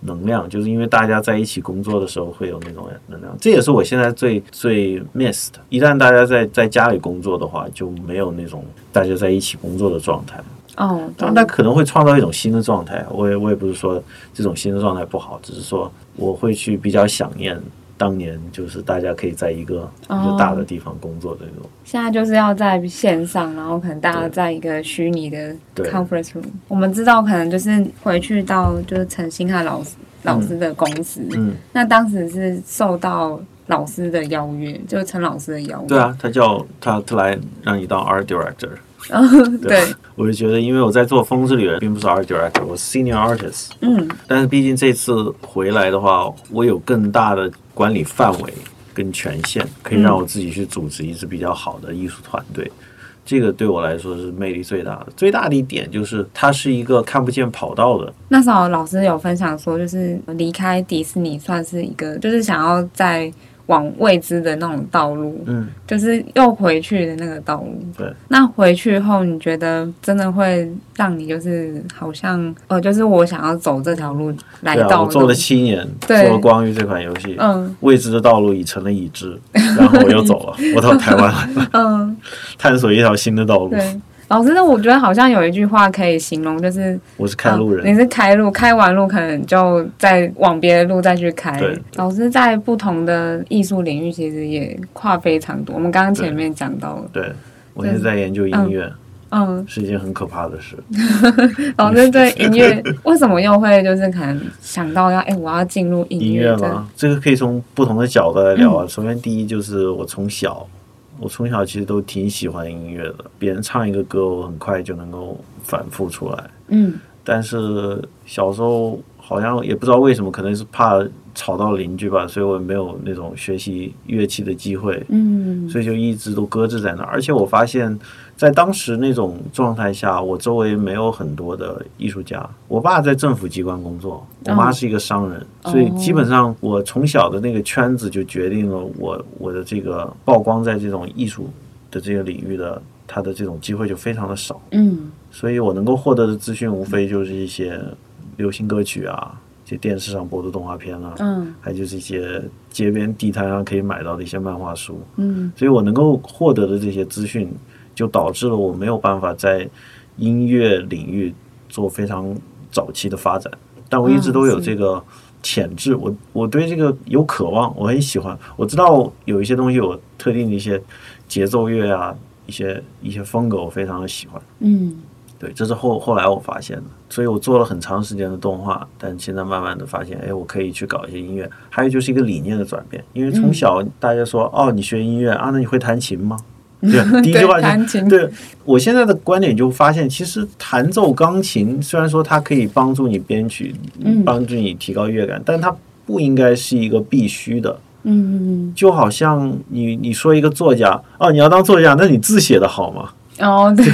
能量，就是因为大家在一起工作的时候会有那种能量，这也是我现在最最 miss 的。一旦大家在在家里工作的话，就没有那种大家在一起工作的状态。哦，当然，它可能会创造一种新的状态。我也我也不是说这种新的状态不好，只是说我会去比较想念。当年就是大家可以在一个一个大的地方工作的那种。Oh, 现在就是要在线上，然后可能大家在一个虚拟的 conference room。我们知道，可能就是回去到就是陈星汉老师老师的公司。嗯，那当时是受到老师的邀约，就是陈老师的邀约。对啊，他叫他他来让你当 art director。嗯，对，我就觉得，因为我在做《风之旅人》，并不是 art director，我是 senior artist。嗯，但是毕竟这次回来的话，我有更大的管理范围跟权限，可以让我自己去组织一支比较好的艺术团队。嗯、这个对我来说是魅力最大的。最大的一点就是，它是一个看不见跑道的。那时候老师有分享说，就是离开迪士尼算是一个，就是想要在。往未知的那种道路，嗯，就是又回去的那个道路。对，那回去后，你觉得真的会让你就是好像，呃，就是我想要走这条路来到。对啊，我做了七年，做了光遇这款游戏，嗯，未知的道路已成了已知，然后我又走了，我到台湾来了，嗯，探索一条新的道路。对。老师，那我觉得好像有一句话可以形容，就是我是开路人，嗯，你是开路，开完路可能就再往别的路再去开。对，老师在不同的艺术领域其实也跨非常多。我们刚刚前面讲到了，对，我现在在研究音乐，嗯，是一件很可怕的事。老师对音乐 为什么又会就是可能想到要哎，我要进入音乐，音乐吗？这个可以从不同的角度来聊啊。首先，第一就是我从小。我从小其实都挺喜欢音乐的，别人唱一个歌，我很快就能够反复出来。嗯，但是小时候好像也不知道为什么，可能是怕吵到邻居吧，所以我也没有那种学习乐器的机会。嗯，所以就一直都搁置在那儿。而且我发现。在当时那种状态下，我周围没有很多的艺术家。我爸在政府机关工作，我妈是一个商人，哦、所以基本上我从小的那个圈子就决定了我我的这个曝光在这种艺术的这个领域的他的这种机会就非常的少。嗯，所以我能够获得的资讯无非就是一些流行歌曲啊，一些电视上播的动画片啊，嗯，还就是一些街边地摊上可以买到的一些漫画书。嗯，所以我能够获得的这些资讯。就导致了我没有办法在音乐领域做非常早期的发展，但我一直都有这个潜质，我我对这个有渴望，我很喜欢。我知道有一些东西有特定的一些节奏乐啊，一些一些风格，我非常的喜欢。嗯，对，这是后后来我发现的，所以我做了很长时间的动画，但现在慢慢的发现，哎，我可以去搞一些音乐。还有就是一个理念的转变，因为从小大家说，哦，你学音乐啊，那你会弹琴吗？对，第一句话就对，对。我现在的观点就发现，其实弹奏钢琴虽然说它可以帮助你编曲，帮助你提高乐感，但它不应该是一个必须的。嗯，就好像你你说一个作家哦，你要当作家，那你字写得好吗？哦，对。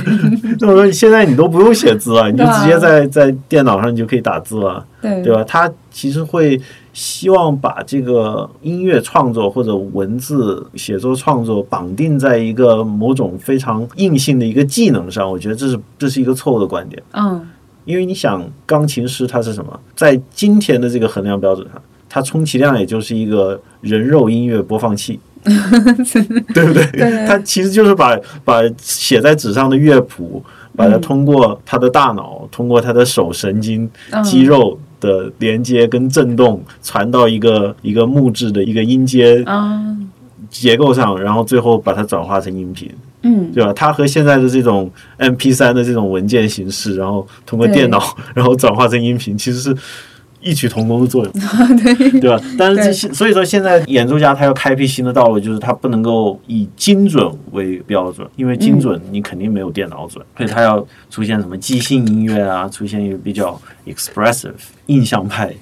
那 么说现在你都不用写字了，你就直接在在电脑上你就可以打字了，对，对吧？他其实会希望把这个音乐创作或者文字写作创作绑定在一个某种非常硬性的一个技能上，我觉得这是这是一个错误的观点。嗯，因为你想，钢琴师他是什么？在今天的这个衡量标准上，他充其量也就是一个人肉音乐播放器，对不对？对，他其实就是把把写在纸上的乐谱，把它通过他的大脑，通过他的手神经肌肉。的连接跟震动传到一个一个木质的一个音阶结构上，然后最后把它转化成音频，嗯，对吧？它和现在的这种 M P 三的这种文件形式，然后通过电脑，然后转化成音频，其实是。异曲同工的作用，对，对吧？但是这些，所以说现在演奏家他要开辟新的道路，就是他不能够以精准为标准，因为精准你肯定没有电脑准，所以他要出现什么即兴音乐啊，出现一个比较 expressive 印象派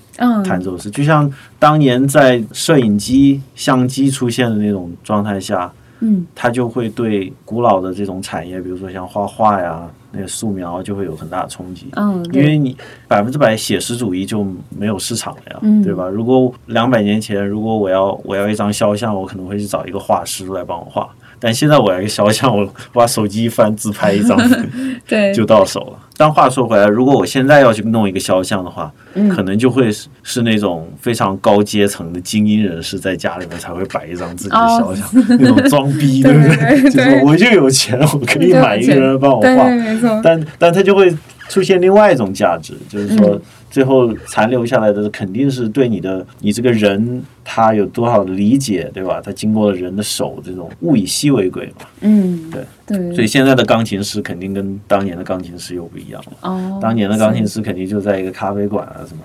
弹奏式，就像当年在摄影机、相机出现的那种状态下，嗯，它就会对古老的这种产业，比如说像画画呀。那个素描就会有很大的冲击，嗯，因为你百分之百写实主义就没有市场了呀，嗯，对吧？如果两百年前，如果我要我要一张肖像，我可能会去找一个画师来帮我画。但现在我要一个肖像，我把手机一翻，自拍一张，对，就到手了。但话说回来，如果我现在要去弄一个肖像的话，嗯，可能就会是是那种非常高阶层的精英人士在家里面才会摆一张自己的肖像，哦、那种装逼，对不对？就是我就有钱，我可以买一个人帮我画，但但他就会出现另外一种价值，就是说。嗯最后残留下来的肯定是对你的，你这个人他有多少的理解，对吧？他经过了人的手，这种物以稀为贵嘛。嗯，对对。所以现在的钢琴师肯定跟当年的钢琴师又不一样了。哦。当年的钢琴师肯定就在一个咖啡馆啊什么，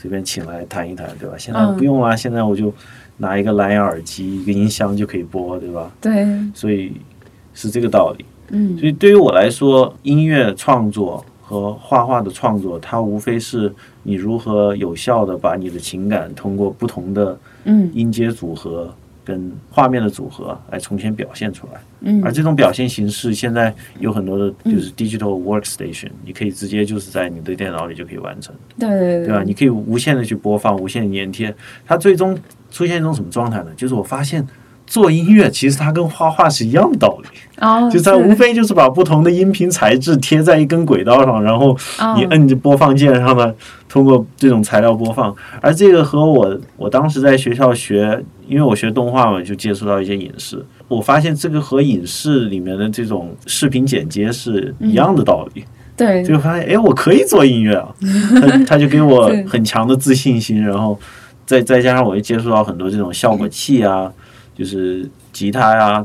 随便请来弹一弹，对吧？现在不用啊，现在我就拿一个蓝牙耳机，一个音箱就可以播，对吧？对。所以是这个道理。嗯。所以对于我来说，音乐创作。和画画的创作，它无非是你如何有效的把你的情感通过不同的嗯音阶组合跟画面的组合来重新表现出来。嗯，而这种表现形式现在有很多的，就是 digital workstation，你可以直接就是在你的电脑里就可以完成。对对对，对吧？你可以无限的去播放，无限的粘贴。它最终出现一种什么状态呢？就是我发现。做音乐其实它跟画画是一样的道理，oh, 就它无非就是把不同的音频材质贴在一根轨道上，然后你摁着播放键上呢，通过这种材料播放。而这个和我我当时在学校学，因为我学动画嘛，就接触到一些影视，我发现这个和影视里面的这种视频剪接是一样的道理。对，就发现哎，我可以做音乐啊，他他就给我很强的自信心，然后再再加上我又接触到很多这种效果器啊。就是吉他呀，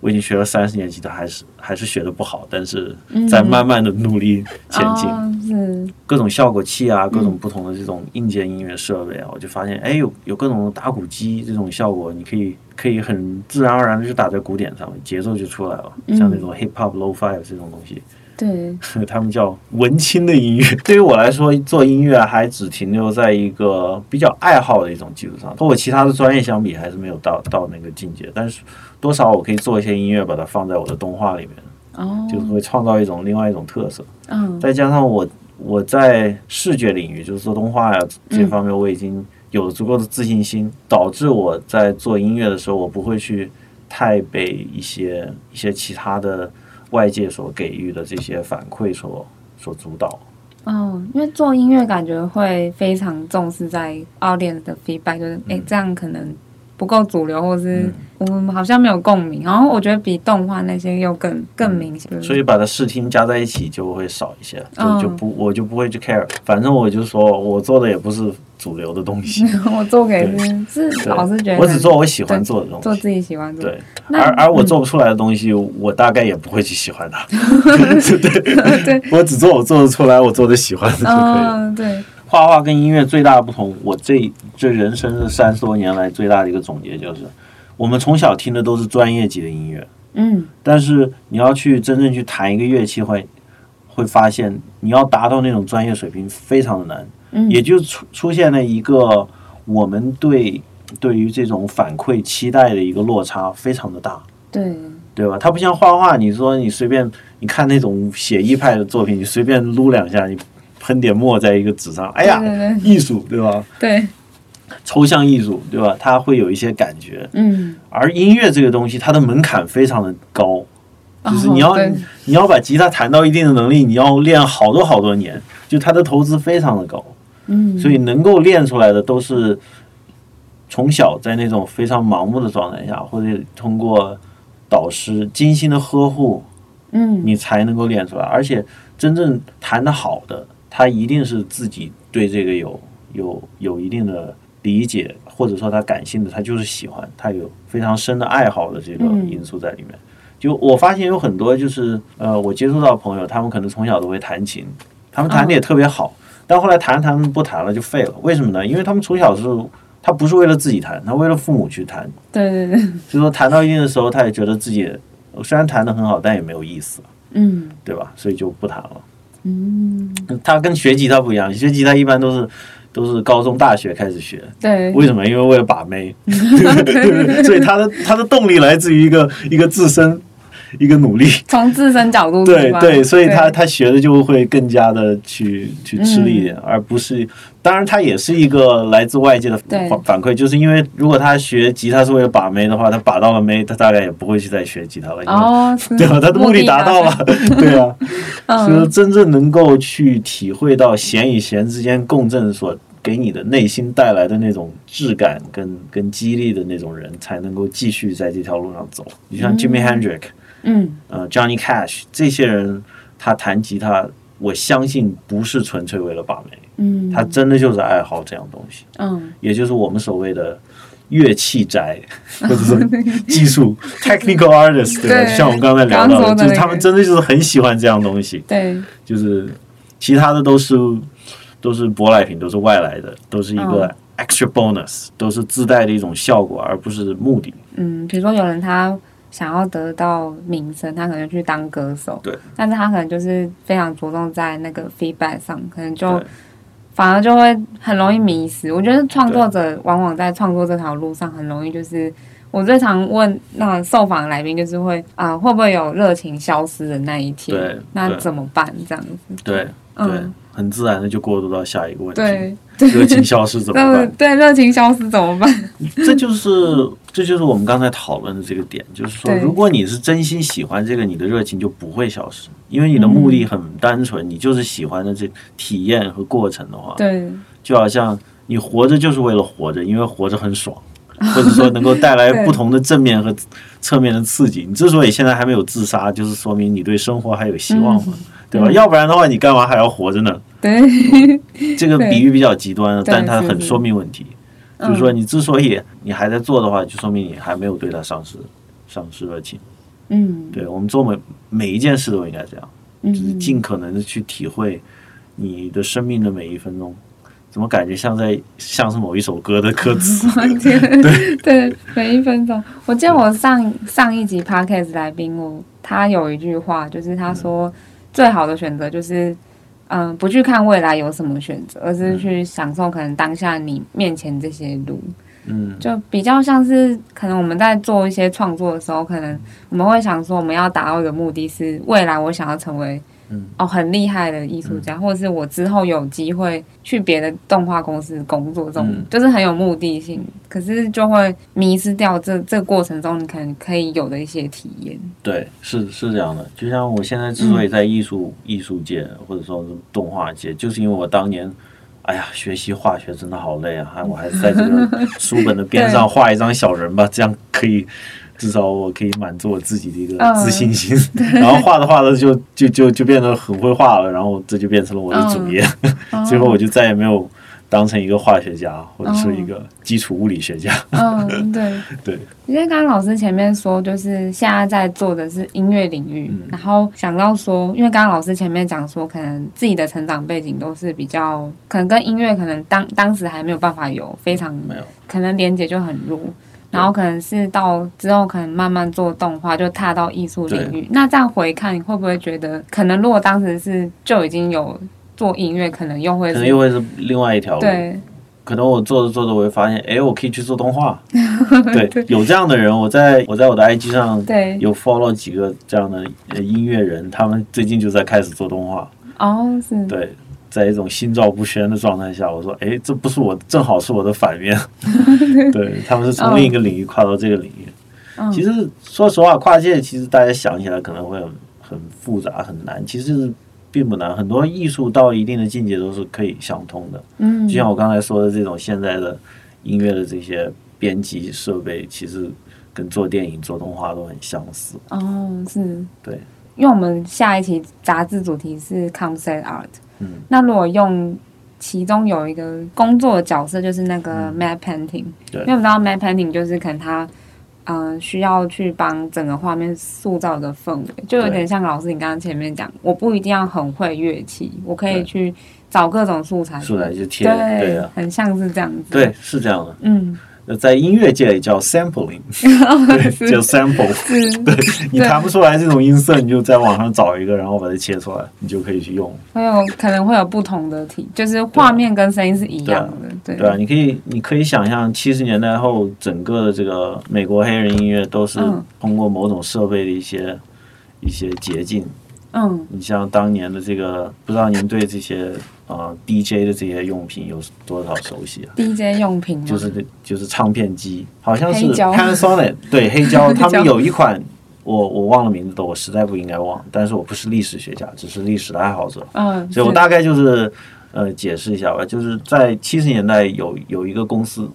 我已经学了三十年吉他，还是还是学的不好，但是在慢慢的努力前进。嗯哦、各种效果器啊，各种不同的这种硬件音乐设备啊，嗯、我就发现，哎，有有各种打鼓机这种效果，你可以可以很自然而然的就打在鼓点上，节奏就出来了，嗯、像那种 hip hop low five 这种东西。对，他们叫文青的音乐。对于我来说，做音乐还只停留在一个比较爱好的一种基础上，和我其他的专业相比，还是没有到到那个境界。但是多少我可以做一些音乐，把它放在我的动画里面，哦，就是会创造一种另外一种特色。嗯，再加上我我在视觉领域，就是做动画呀这方面，我已经有了足够的自信心，导致我在做音乐的时候，我不会去太被一些一些其他的。外界所给予的这些反馈所所主导。哦，因为做音乐感觉会非常重视在 audience 的 feedback，就是哎、嗯，这样可能不够主流，或是我们好像没有共鸣。然后我觉得比动画那些又更更明显。所以把它视听加在一起就会少一些，就就不我就不会去 care。反正我就说我做的也不是。主流的东西，我做给是老师觉得，我只做我喜欢做的东西，做自己喜欢做。对，而而我做不出来的东西，我大概也不会去喜欢它。对，我只做我做得出来，我做的喜欢的就可以。对，画画跟音乐最大的不同，我这这人生这三十多年来最大的一个总结就是，我们从小听的都是专业级的音乐，嗯，但是你要去真正去弹一个乐器，会会发现你要达到那种专业水平非常的难。也就出出现了一个我们对对于这种反馈期待的一个落差非常的大，对对吧？它不像画画，你说你随便你看那种写意派的作品，你随便撸两下，你喷点墨在一个纸上，哎呀，对对对艺术对吧？对。抽象艺术，对吧？它会有一些感觉，嗯，而音乐这个东西，它的门槛非常的高，就是你要、哦、你要把吉他弹到一定的能力，你要练好多好多年，就它的投资非常的高，嗯，所以能够练出来的都是从小在那种非常盲目的状态下，或者通过导师精心的呵护，嗯，你才能够练出来，而且真正弹得好的，他一定是自己对这个有有有一定的。理解或者说他感性的，他就是喜欢，他有非常深的爱好的这个因素在里面。就我发现有很多就是呃，我接触到朋友，他们可能从小都会弹琴，他们弹的也特别好，但后来弹弹不弹了就废了。为什么呢？因为他们从小是他不是为了自己弹，他为了父母去弹。对对对。所以说弹到一定的时候，他也觉得自己虽然弹的很好，但也没有意思。嗯，对吧？所以就不弹了。嗯，他跟学吉他不一样，学吉他一般都是。都是高中、大学开始学，对，为什么？因为为了把妹，所以他的他的动力来自于一个一个自身一个努力，从自身角度对对，所以他他学的就会更加的去去吃力一点，而不是，当然他也是一个来自外界的反反馈，就是因为如果他学吉他是为了把妹的话，他把到了妹，他大概也不会去再学吉他了，哦，对吧？他的目的达到了，对啊，所以真正能够去体会到弦与弦之间共振所给你的内心带来的那种质感跟跟激励的那种人，才能够继续在这条路上走。你像 Jimi Hendrix，嗯，呃，Johnny Cash 这些人，他弹吉他，我相信不是纯粹为了把妹，嗯，他真的就是爱好这样东西，嗯，也就是我们所谓的乐器宅，或者说技术 technical artist，对像我们刚才聊到的，就是他们真的就是很喜欢这样东西，对，就是其他的都是。都是舶来品，都是外来的，都是一个 extra bonus，、嗯、都是自带的一种效果，而不是目的。嗯，比如说有人他想要得到名声，他可能去当歌手，对，但是他可能就是非常着重在那个 feedback 上，可能就反而就会很容易迷失。我觉得创作者往往在创作这条路上很容易，就是我最常问那受访来宾，就是会啊、呃，会不会有热情消失的那一天？对，那怎么办？这样子？对，嗯。对很自然的就过渡到下一个问题，对，热情消失怎么办？对，热情消失怎么办？这就是这就是我们刚才讨论的这个点，就是说，如果你是真心喜欢这个，你的热情就不会消失，因为你的目的很单纯，你就是喜欢的这体验和过程的话，对，就好像你活着就是为了活着，因为活着很爽，或者说能够带来 不同的正面和侧面的刺激。你之所以现在还没有自杀，就是说明你对生活还有希望嘛。对吧？要不然的话，你干嘛还要活着呢？对，这个比喻比较极端，但它很说明问题。就是说，你之所以你还在做的话，就说明你还没有对它丧失丧失热情。嗯，对，我们做每每一件事都应该这样，就是尽可能的去体会你的生命的每一分钟。怎么感觉像在像是某一首歌的歌词？对 对，每一分钟。我记得我上上一集 Podcast 来宾我。他有一句话，就是他说，最好的选择就是，嗯、呃，不去看未来有什么选择，而是去享受可能当下你面前这些路。嗯，就比较像是可能我们在做一些创作的时候，可能我们会想说，我们要达到一个目的是未来我想要成为。嗯、哦，很厉害的艺术家，嗯、或者是我之后有机会去别的动画公司工作，这种、嗯、就是很有目的性，可是就会迷失掉这这个过程中你可能可以有的一些体验。对，是是这样的。就像我现在之所以在艺术、嗯、艺术界或者说动画界，就是因为我当年，哎呀，学习化学真的好累啊，还我还是在这个 书本的边上画一张小人吧，这样可以。至少我可以满足我自己的一个自信心，嗯、然后画着画着就就就就变得很会画了，然后这就变成了我的主业，嗯、最后我就再也没有当成一个化学家或者是一个基础物理学家。嗯，对。对。因为刚刚老师前面说，就是现在在做的是音乐领域，嗯、然后想到说，因为刚刚老师前面讲说，可能自己的成长背景都是比较，可能跟音乐可能当当时还没有办法有非常没有，可能连接就很弱。然后可能是到之后，可能慢慢做动画，就踏到艺术领域。那这样回看，你会不会觉得，可能如果当时是就已经有做音乐，可能又会是，可能又会是另外一条路。对，可能我做着做着，我会发现，哎，我可以去做动画。对，对有这样的人，我在我在我的 IG 上对有 follow 几个这样的音乐人，他们最近就在开始做动画。哦，是。对。在一种心照不宣的状态下，我说，哎，这不是我，正好是我的反面。对，他们是从另一个领域跨到这个领域。Oh. 其实说实话，跨界其实大家想起来可能会很很复杂很难，其实并不难。很多艺术到一定的境界都是可以相通的。嗯，就像我刚才说的这种现在的音乐的这些编辑设备，其实跟做电影、做动画都很相似。哦，oh, 是。对。因为我们下一期杂志主题是 concept art，嗯，那如果用其中有一个工作的角色，就是那个 matte painting，对，因为我们知道 matte painting 就是可能他，嗯、呃，需要去帮整个画面塑造的氛围，就有点像老师你刚刚前面讲，我不一定要很会乐器，我可以去找各种素材，素材就贴，对，很像是这样子，对，是这样的，嗯。在音乐界里叫 sampling，对，叫 sample，对，你弹不出来这种音色，你就在网上找一个，然后把它切出来，你就可以去用。还有可能会有不同的体，就是画面跟声音是一样的，对。对啊，你可以，你可以想象七十年代后整个的这个美国黑人音乐都是通过某种设备的一些一些捷径。嗯，你像当年的这个，不知道您对这些。啊、呃、，DJ 的这些用品有多少熟悉啊？DJ 用品就是就是唱片机，好像是 Panasonic 对，黑胶，他们有一款，我我忘了名字的，我实在不应该忘，但是我不是历史学家，只是历史的爱好者，嗯，所以我大概就是呃解释一下吧，就是在七十年代有有一个公司，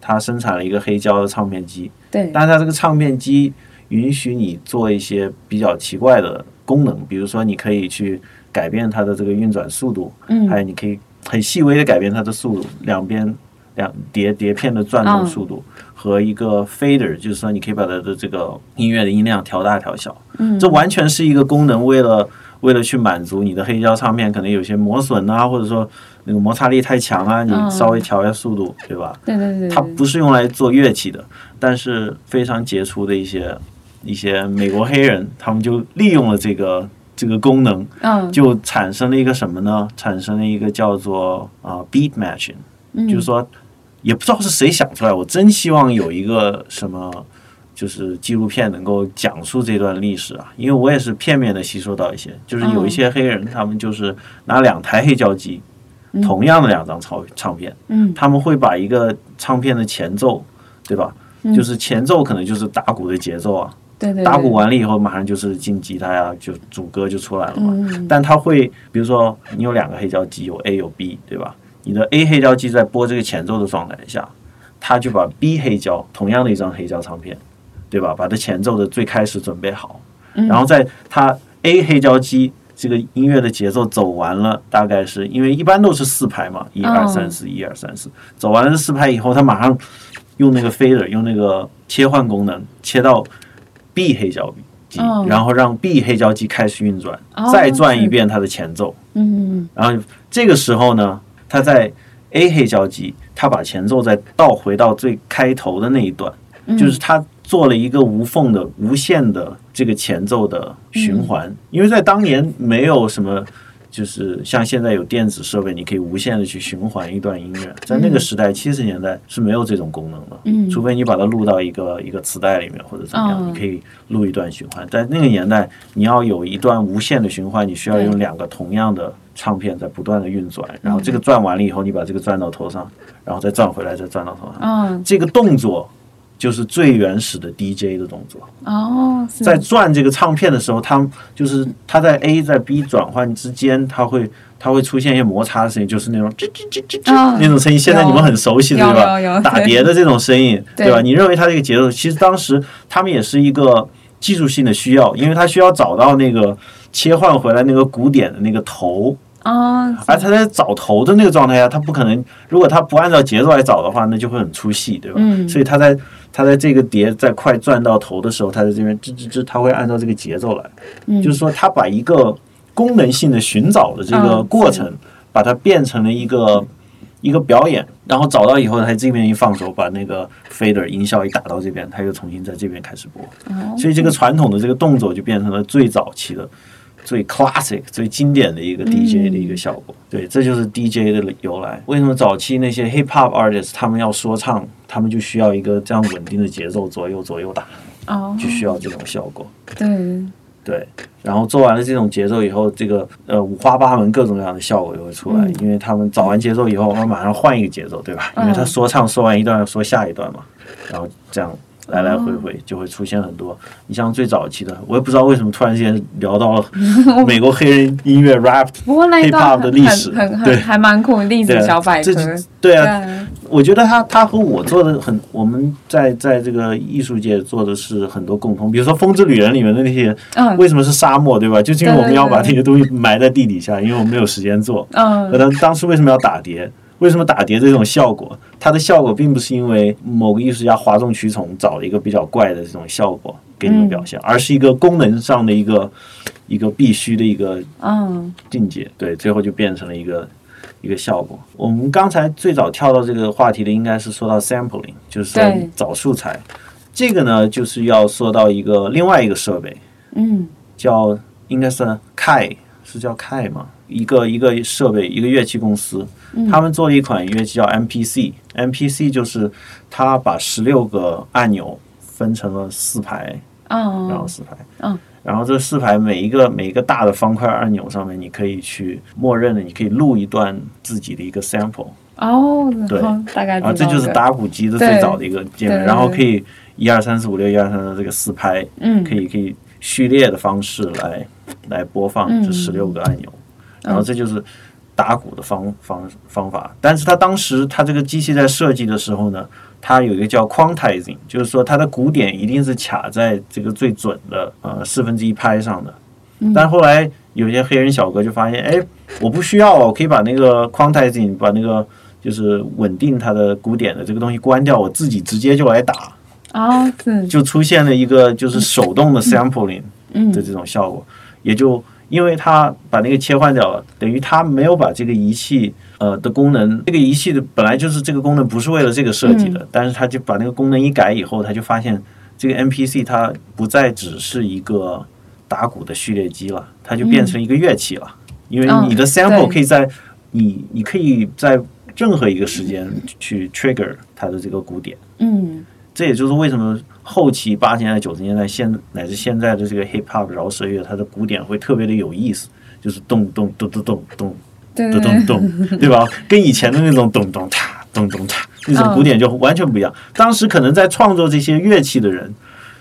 它生产了一个黑胶的唱片机，对，但是它这个唱片机允许你做一些比较奇怪的功能，比如说你可以去。改变它的这个运转速度，嗯，还有你可以很细微的改变它的速度，两边两碟碟片的转动速度，和一个 fader，就是说你可以把它的这个音乐的音量调大调小，嗯，这完全是一个功能，为了为了去满足你的黑胶唱片可能有些磨损啊，或者说那个摩擦力太强啊，你稍微调一下速度，对吧？对对对，它不是用来做乐器的，但是非常杰出的一些一些美国黑人，他们就利用了这个。这个功能，就产生了一个什么呢？产生了一个叫做啊、uh, beat matching，、嗯、就是说，也不知道是谁想出来。我真希望有一个什么，就是纪录片能够讲述这段历史啊。因为我也是片面的吸收到一些，就是有一些黑人，他们就是拿两台黑胶机，嗯、同样的两张唱唱片，嗯、他们会把一个唱片的前奏，对吧？嗯、就是前奏可能就是打鼓的节奏啊。对打鼓完了以后，马上就是进吉他呀，就主歌就出来了嘛。嗯、但他会，比如说你有两个黑胶机，有 A 有 B，对吧？你的 A 黑胶机在播这个前奏的状态下，他就把 B 黑胶同样的一张黑胶唱片，对吧？把它前奏的最开始准备好，嗯、然后在它 A 黑胶机这个音乐的节奏走完了，大概是因为一般都是四拍嘛，一二三四，一二三四，走完了四拍以后，他马上用那个 fader，用那个切换功能切到。B 黑胶机，然后让 B 黑胶机开始运转，再转一遍它的前奏。嗯，然后这个时候呢，它在 A 黑胶机，它把前奏再倒回到最开头的那一段，就是它做了一个无缝的、无限的这个前奏的循环。因为在当年没有什么。就是像现在有电子设备，你可以无限的去循环一段音乐。在那个时代，七十年代是没有这种功能的，嗯，除非你把它录到一个一个磁带里面或者怎么样，你可以录一段循环。在那个年代，你要有一段无限的循环，你需要用两个同样的唱片在不断的运转，然后这个转完了以后，你把这个转到头上，然后再转回来，再转到头上，嗯，这个动作。就是最原始的 DJ 的动作哦，在转这个唱片的时候，它就是它在 A 在 B 转换之间，它会它会出现一些摩擦的声音，就是那种吱吱吱吱吱那种声音。现在你们很熟悉对吧？打碟的这种声音，对吧？你认为它这个节奏，其实当时他们也是一个技术性的需要，因为他需要找到那个切换回来那个鼓点的那个头。啊，而他在找头的那个状态下，他不可能，如果他不按照节奏来找的话，那就会很出戏，对吧？嗯，所以他在他在这个碟在快转到头的时候，他在这边吱吱吱，他会按照这个节奏来，嗯，就是说他把一个功能性的寻找的这个过程，把它变成了一个一个表演，然后找到以后，他这边一放手，把那个 fader 音效一打到这边，他又重新在这边开始播，所以这个传统的这个动作就变成了最早期的。最 classic、最经典的一个 DJ 的一个效果，嗯、对，这就是 DJ 的由来。为什么早期那些 hip hop artists 他们要说唱，他们就需要一个这样稳定的节奏，左右左右打，哦，就需要这种效果。对，对，然后做完了这种节奏以后，这个呃五花八门、各种各样的效果就会出来，嗯、因为他们找完节奏以后，我们马上换一个节奏，对吧？因为他说唱说完一段，说下一段嘛，然后这样。来来回回就会出现很多，你像最早期的，我也不知道为什么突然之间聊到了 美国黑人音乐 rap hip hop 的历史，对，还蛮酷，历史小百科。对啊，我觉得他他和我做的很，我们在在这个艺术界做的是很多共通，比如说《风之旅人》里面的那些，为什么是沙漠，对吧？就是因为我们要把这些东西埋在地底下，因为我们没有时间做。嗯，可能当时为什么要打碟？为什么打碟这种效果？它的效果并不是因为某个艺术家哗众取宠找了一个比较怪的这种效果给你们表现，嗯、而是一个功能上的一个一个必须的一个境界。嗯、对，最后就变成了一个一个效果。我们刚才最早跳到这个话题的，应该是说到 sampling，就是说找素材。这个呢，就是要说到一个另外一个设备，嗯，叫应该是 Kai，是叫 Kai 吗？一个一个设备，一个乐器公司，他们做了一款乐器叫 MPC，MPC、嗯、就是他把十六个按钮分成了四排，哦、然后四排，哦、然后这四排每一个每一个大的方块按钮上面，你可以去默认的，你可以录一段自己的一个 sample。哦，对，大概，然后这就是打鼓机的最早的一个界面，然后可以一二三四五六一二三四这个四拍，嗯，可以可以序列的方式来来播放这十六个按钮。嗯。然后这就是打鼓的方方方法，但是他当时他这个机器在设计的时候呢，它有一个叫 quantizing，就是说它的鼓点一定是卡在这个最准的呃四分之一拍上的。但后来有些黑人小哥就发现，哎，我不需要，我可以把那个 quantizing 把那个就是稳定它的鼓点的这个东西关掉，我自己直接就来打。哦，就出现了一个就是手动的 sampling 的这种效果，也就。因为它把那个切换掉了，等于它没有把这个仪器呃的功能，这个仪器的本来就是这个功能不是为了这个设计的，嗯、但是它就把那个功能一改以后，它就发现这个 MPC 它不再只是一个打鼓的序列机了，它就变成一个乐器了。嗯、因为你的 sample 可以在、哦、你你可以在任何一个时间去 trigger 它的这个鼓点。嗯，这也就是为什么。后期八十年代、九十年代，现乃至现在的这个 hip hop 饶舌乐，它的鼓点会特别的有意思，就是咚咚咚咚咚咚咚咚咚，对吧？跟以前的那种咚咚嚓咚咚嚓那种鼓点就完全不一样。当时可能在创作这些乐器的人，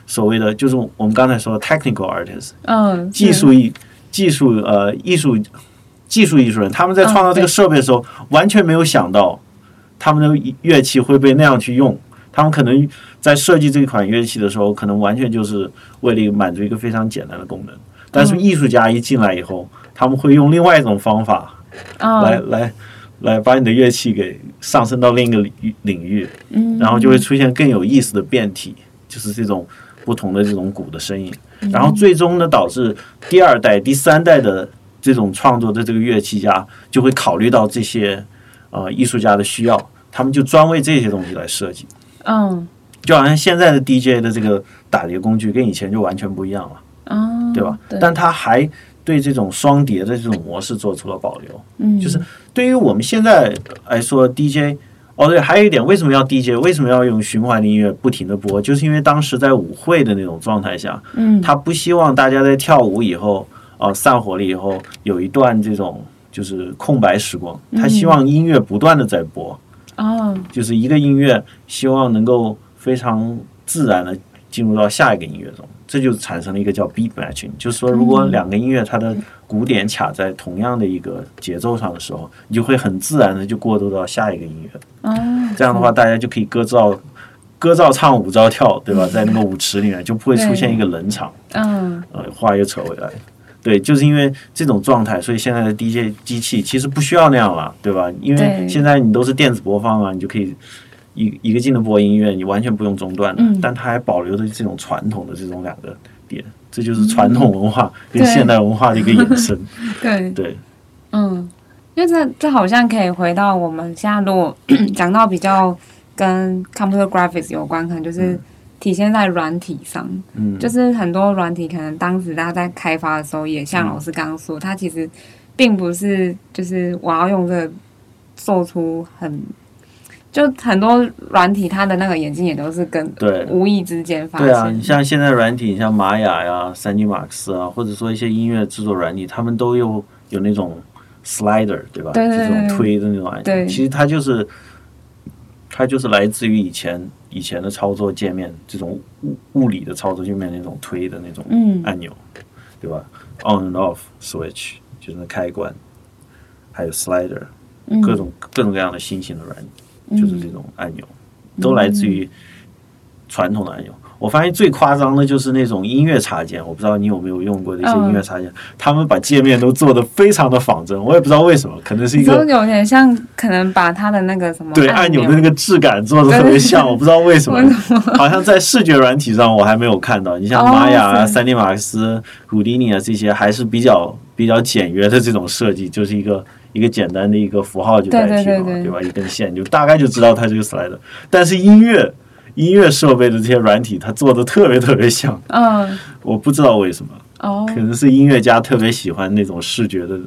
所谓的就是我们刚才说的 technical artist，嗯，技术艺技术呃艺术技术艺术人，他们在创造这个设备的时候，完全没有想到他们的乐器会被那样去用。他们可能在设计这款乐器的时候，可能完全就是为了满足一个非常简单的功能。但是艺术家一进来以后，他们会用另外一种方法来来来把你的乐器给上升到另一个领域领域，然后就会出现更有意思的变体，就是这种不同的这种鼓的声音。然后最终呢，导致第二代、第三代的这种创作的这个乐器家就会考虑到这些呃艺术家的需要，他们就专为这些东西来设计。嗯，就好像现在的 DJ 的这个打碟工具跟以前就完全不一样了，嗯，对吧？对。但他还对这种双碟的这种模式做出了保留。嗯，就是对于我们现在来说，DJ 哦对，还有一点，为什么要 DJ？为什么要用循环的音乐不停的播？就是因为当时在舞会的那种状态下，嗯，他不希望大家在跳舞以后，哦，散伙了以后有一段这种就是空白时光，他希望音乐不断的在播。哦就是一个音乐，希望能够非常自然的进入到下一个音乐中，这就产生了一个叫 beat matching，就是说，如果两个音乐它的鼓点卡在同样的一个节奏上的时候，你就会很自然的就过渡到下一个音乐。哦这样的话，大家就可以歌照歌照唱，舞照跳，对吧？在那个舞池里面就不会出现一个冷场。嗯，呃，话又扯回来。对，就是因为这种状态，所以现在的 DJ 机器其实不需要那样了，对吧？因为现在你都是电子播放啊，你就可以一一个劲的播音乐，你完全不用中断的。嗯、但它还保留着这种传统的这种两个点，这就是传统文化跟现代文化的一个延伸。对 对，对嗯，因为这这好像可以回到我们现在如果 讲到比较跟 computer graphics 有关，可能就是。嗯体现在软体上，嗯，就是很多软体可能当时大家在开发的时候，也像老师刚刚说，嗯、它其实并不是就是我要用这个做出很就很多软体，它的那个眼睛也都是跟对。无意之间发生。对啊，你像现在软体，像玛雅呀、三 D Max 啊，或者说一些音乐制作软体，他们都有有那种 slider，对吧？对对对，这种推的那种按钮，其实它就是它就是来自于以前以前的操作界面，这种物物理的操作界面那种推的那种按钮，嗯、对吧？On and off switch 就是那开关，还有 slider，各种、嗯、各种各样的新型的软体。就是这种按钮，都来自于传统的按钮。我发现最夸张的就是那种音乐插件，我不知道你有没有用过的一些音乐插件，他们把界面都做得非常的仿真，我也不知道为什么，可能是一个有点像，可能把它的那个什么对按钮的那个质感做的特别像，我不知道为什么，好像在视觉软体上我还没有看到。你像玛雅啊、三 D 马斯、古迪尼啊这些，还是比较比较简约的这种设计，就是一个。一个简单的一个符号就代替了，对吧？一根线就大概就知道它这个 slide。但是音乐音乐设备的这些软体，它做的特别特别像。嗯，我不知道为什么。哦，可能是音乐家特别喜欢那种视觉的，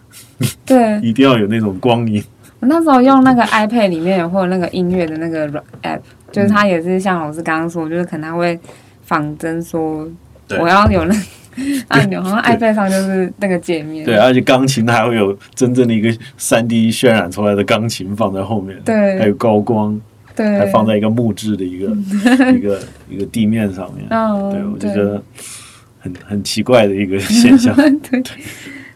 对，一定要有那种光影。我那时候用那个 iPad 里面或者那个音乐的那个软 app，就是它也是像老师刚刚说，就是可能它会仿真说我要有那。按钮好像 iPad 上就是那个界面，对，而且钢琴还会有真正的一个三 D 渲染出来的钢琴放在后面，对，还有高光，对，还放在一个木质的一个 一个一个地面上面，哦，对，我就觉得很很奇怪的一个现象。对，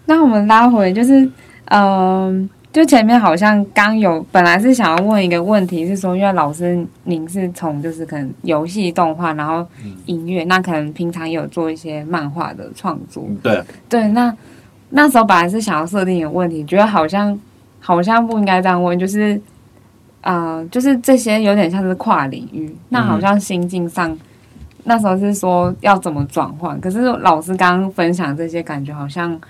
那我们拉回就是，嗯。就前面好像刚有，本来是想要问一个问题，是说，因为老师您是从就是可能游戏动画，然后音乐，嗯、那可能平常也有做一些漫画的创作。对对，那那时候本来是想要设定一个问题，觉得好像好像不应该这样问，就是呃，就是这些有点像是跨领域，那好像心境上、嗯、那时候是说要怎么转换，可是老师刚刚分享这些，感觉好像。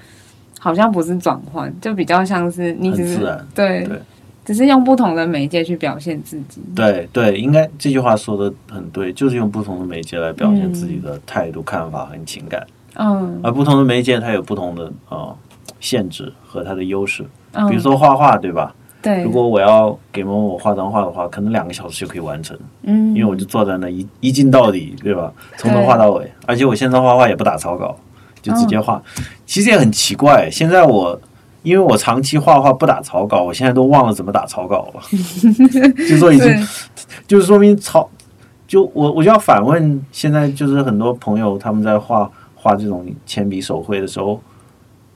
好像不是转换，就比较像是你只是对，对，只是用不同的媒介去表现自己。对对，应该这句话说的很对，就是用不同的媒介来表现自己的态度、嗯、看法和情感。嗯，而不同的媒介它有不同的啊、呃、限制和它的优势。嗯、比如说画画，对吧？对。如果我要给某某画张画的话，可能两个小时就可以完成。嗯。因为我就坐在那一一镜到底，对吧？从头画到尾，而且我现在画画也不打草稿。就直接画，其实也很奇怪。现在我因为我长期画画不打草稿，我现在都忘了怎么打草稿了。就说已经，就是说明草，就我我就要反问，现在就是很多朋友他们在画画这种铅笔手绘的时候。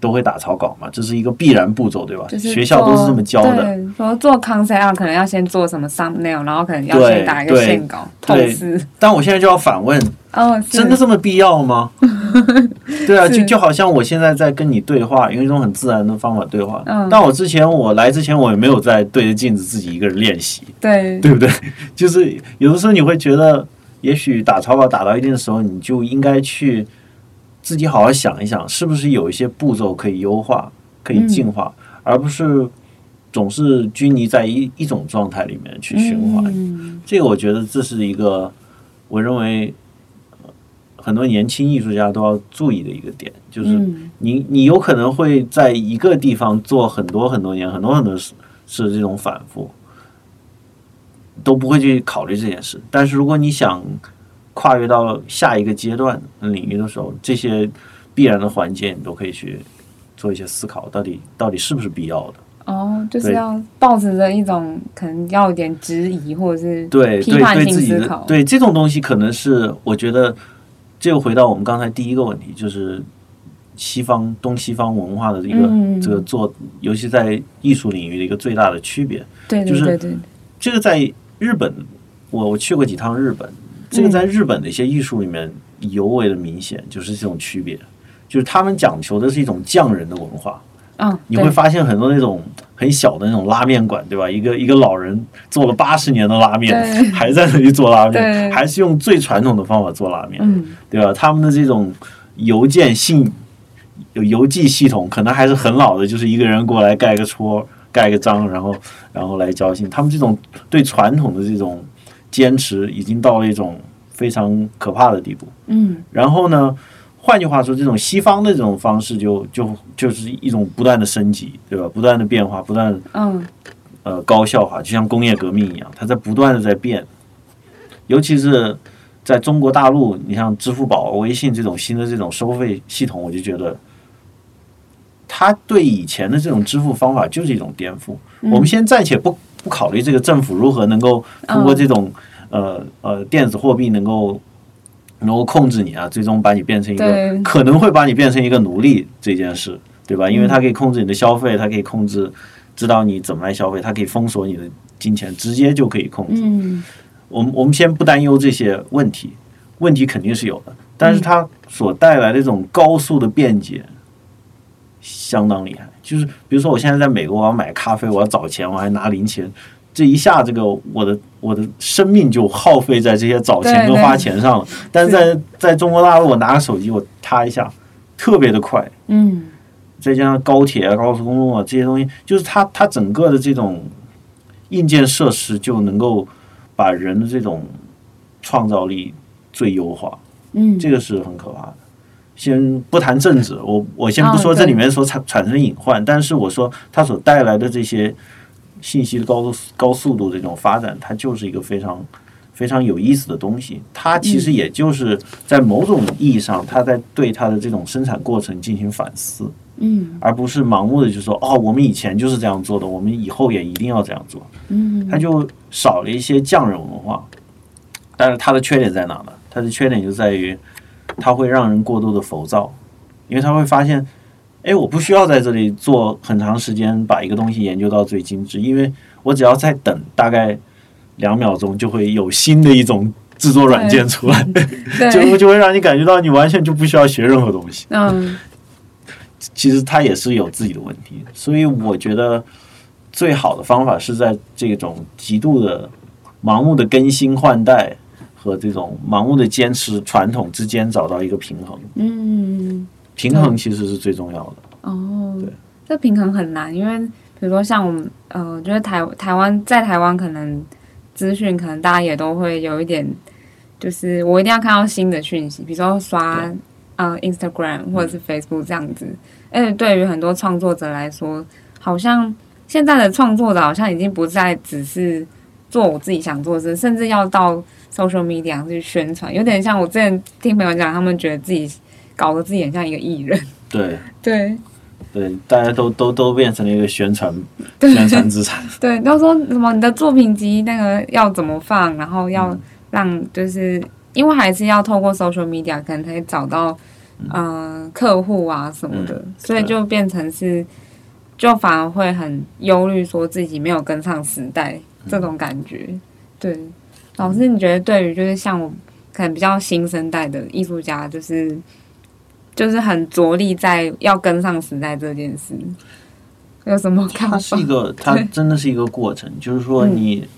都会打草稿嘛，这是一个必然步骤，对吧？学校都是这么教的。说做 concept 可能要先做什么 thumbnail，然后可能要先打一个线稿。对，但我现在就要反问：哦，真的这么必要吗？对啊，就就好像我现在在跟你对话，用一种很自然的方法对话。嗯。但我之前我来之前，我也没有在对着镜子自己一个人练习。对。对不对？就是有的时候你会觉得，也许打草稿打到一定的时候，你就应该去。自己好好想一想，是不是有一些步骤可以优化、可以进化，嗯、而不是总是拘泥在一一种状态里面去循环。嗯、这个我觉得这是一个，我认为很多年轻艺术家都要注意的一个点，就是你你有可能会在一个地方做很多很多年，很多很多事是这种反复，都不会去考虑这件事。但是如果你想，跨越到下一个阶段领域的时候，这些必然的环节你都可以去做一些思考，到底到底是不是必要的？哦，就是要抱持着一种可能要有点质疑或者是对批判性思考。对，对，对，对这种东西，可能是我觉得，这又回到我们刚才第一个问题，就是西方东西方文化的一个、嗯、这个做，尤其在艺术领域的一个最大的区别。对，对，对，对，对，就是这个在日本，我我去过几趟日本。这个在日本的一些艺术里面尤为的明显，就是这种区别，就是他们讲求的是一种匠人的文化。嗯，你会发现很多那种很小的那种拉面馆，对吧？一个一个老人做了八十年的拉面，还在那里做拉面，还是用最传统的方法做拉面，对吧？他们的这种邮件信有邮寄系统，可能还是很老的，就是一个人过来盖个戳，盖个章，然后然后来交信。他们这种对传统的这种。坚持已经到了一种非常可怕的地步。嗯，然后呢，换句话说，这种西方的这种方式就就就是一种不断的升级，对吧？不断的变化，不断嗯，呃高效化，就像工业革命一样，它在不断的在变。尤其是在中国大陆，你像支付宝、微信这种新的这种收费系统，我就觉得，它对以前的这种支付方法就是一种颠覆。嗯、我们先暂且不不考虑这个政府如何能够通过这种、哦、呃呃电子货币能够能够控制你啊，最终把你变成一个可能会把你变成一个奴隶这件事，对吧？因为它可以控制你的消费，它可以控制知道你怎么来消费，它可以封锁你的金钱，直接就可以控制。嗯我们我们先不担忧这些问题，问题肯定是有的，但是它所带来的这种高速的便捷，相当厉害。就是比如说，我现在在美国，我要买咖啡，我要找钱，我还拿零钱，这一下，这个我的我的生命就耗费在这些找钱跟花钱上了。但是在在中国大陆，我拿个手机，我啪一下，特别的快。嗯，再加上高铁啊、高速公路啊这些东西，就是它它整个的这种硬件设施就能够。把人的这种创造力最优化，嗯，这个是很可怕的。先不谈政治，我我先不说这里面所产产生的隐患，但是我说它所带来的这些信息的高高速度这种发展，它就是一个非常非常有意思的东西。它其实也就是在某种意义上，它在对它的这种生产过程进行反思。嗯，而不是盲目的就说哦，我们以前就是这样做的，我们以后也一定要这样做。嗯，它就少了一些匠人文化，但是它的缺点在哪呢？它的缺点就在于，它会让人过度的浮躁，因为他会发现，哎，我不需要在这里做很长时间把一个东西研究到最精致，因为我只要再等大概两秒钟，就会有新的一种制作软件出来，就就会让你感觉到你完全就不需要学任何东西。嗯。其实它也是有自己的问题，所以我觉得最好的方法是在这种极度的盲目的更新换代和这种盲目的坚持传统之间找到一个平衡。嗯，平衡其实是最重要的。哦，对，这平衡很难，因为比如说像我们，呃，我觉得台台湾在台湾可能资讯可能大家也都会有一点，就是我一定要看到新的讯息，比如说刷。啊、uh，Instagram 或者是 Facebook 这样子，而且对于很多创作者来说，好像现在的创作者好像已经不再只是做我自己想做的事，甚至要到 social media 去宣传，有点像我之前听朋友讲，他们觉得自己搞得自己很像一个艺人。对对对，大家都都都变成了一个宣传宣传资产。对，都说什么你的作品集那个要怎么放，然后要让就是因为还是要透过 social media 可能才找到。嗯、呃，客户啊什么的，嗯、所以就变成是，就反而会很忧虑，说自己没有跟上时代这种感觉。嗯、对，老师，你觉得对于就是像我可能比较新生代的艺术家，就是就是很着力在要跟上时代这件事，有什么看法？它是一个，它真的是一个过程，就是说你，嗯、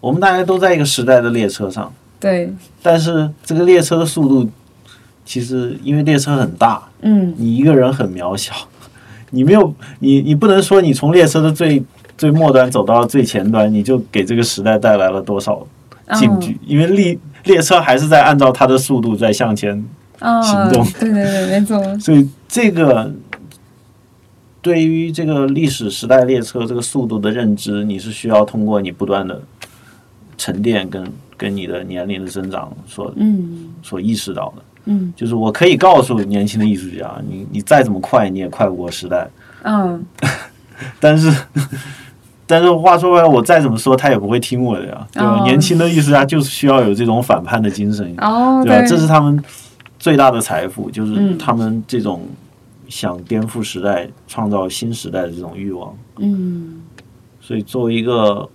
我们大家都在一个时代的列车上，对，但是这个列车的速度。其实，因为列车很大，嗯，你一个人很渺小，你没有，你你不能说你从列车的最最末端走到了最前端，你就给这个时代带来了多少进步？因为列列车还是在按照它的速度在向前行动，对对对，没错。所以这个对于这个历史时代列车这个速度的认知，你是需要通过你不断的沉淀跟跟你的年龄的增长所嗯所意识到的。嗯，就是我可以告诉年轻的艺术家，你你再怎么快，你也快不过时代。嗯，但是但是话说回来，我再怎么说，他也不会听我的呀，对吧？哦、年轻的艺术家就是需要有这种反叛的精神，哦、对吧？对，这是他们最大的财富，就是他们这种想颠覆时代、创造新时代的这种欲望。嗯，所以作为一个。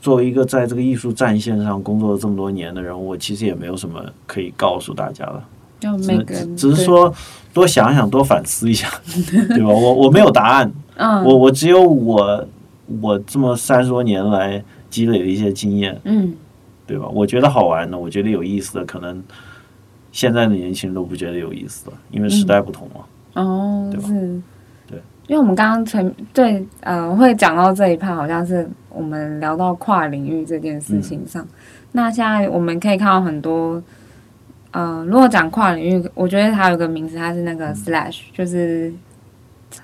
作为一个在这个艺术战线上工作了这么多年的人，我其实也没有什么可以告诉大家的，只只是说多想想，多反思一下，对吧？我我没有答案，我我只有我我这么三十多年来积累的一些经验，嗯，对吧？我觉得好玩的，我觉得有意思的，可能现在的年轻人都不觉得有意思了，因为时代不同了，哦，对吧？对，因为我们刚刚前对呃会讲到这一趴，好像是。我们聊到跨领域这件事情上，嗯、那现在我们可以看到很多，呃，如果讲跨领域，我觉得它有个名字，它是那个 slash，、嗯、就是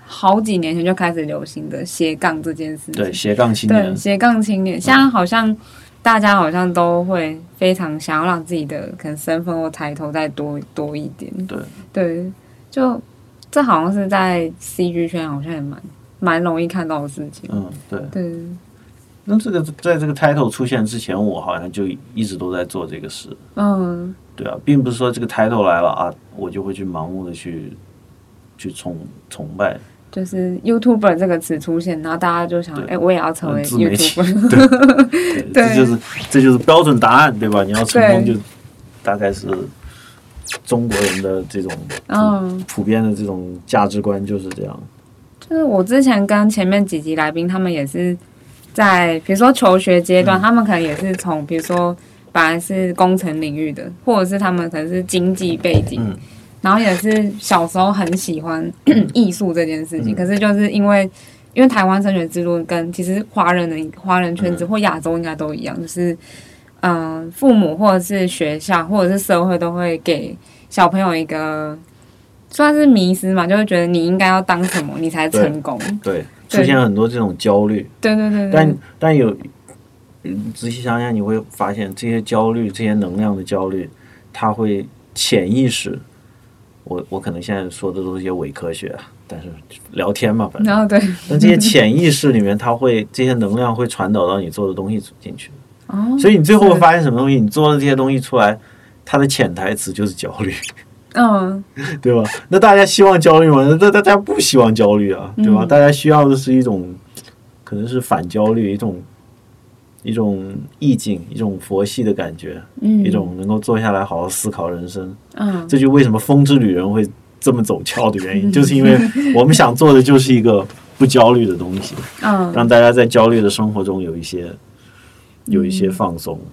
好几年前就开始流行的斜杠这件事情。对，斜杠青年。对，斜杠青年，现在好像大家好像都会非常想要让自己的可能身份或抬头再多多一点。对对，就这好像是在 CG 圈好像也蛮蛮容易看到的事情。嗯，对对。那这个在这个 title 出现之前，我好像就一直都在做这个事。嗯，对啊，并不是说这个 title 来了啊，我就会去盲目的去去崇崇拜。就是 YouTuber 这个词出现，然后大家就想，哎，我也要成为 YouTuber。对，这就是这就是标准答案，对吧？你要成功，就大概是中国人的这种嗯普遍的这种价值观就是这样。就是我之前跟前面几集来宾，他们也是。在比如说求学阶段，他们可能也是从比如说本来是工程领域的，或者是他们可能是经济背景，然后也是小时候很喜欢 艺术这件事情。可是就是因为因为台湾升学制度跟其实华人的华人圈子或亚洲应该都一样，就是嗯，父母或者是学校或者是社会都会给小朋友一个算是迷失嘛，就会觉得你应该要当什么你才成功。对。出现很多这种焦虑，对对对，对，但但有仔细想想，你会发现这些焦虑、这些能量的焦虑，它会潜意识。我我可能现在说的都是一些伪科学，但是聊天嘛，反正。然后对。那这些潜意识里面，它会这些能量会传导到你做的东西进去。哦。所以你最后会发现什么东西？你做的这些东西出来，它的潜台词就是焦虑。嗯，对吧？那大家希望焦虑吗？那大家不希望焦虑啊，对吧？嗯、大家需要的是一种，可能是反焦虑，一种一种意境，一种佛系的感觉，嗯，一种能够坐下来好好思考人生。嗯，这就为什么风之旅人会这么走俏的原因，嗯、就是因为我们想做的就是一个不焦虑的东西，嗯，让大家在焦虑的生活中有一些有一些放松。嗯，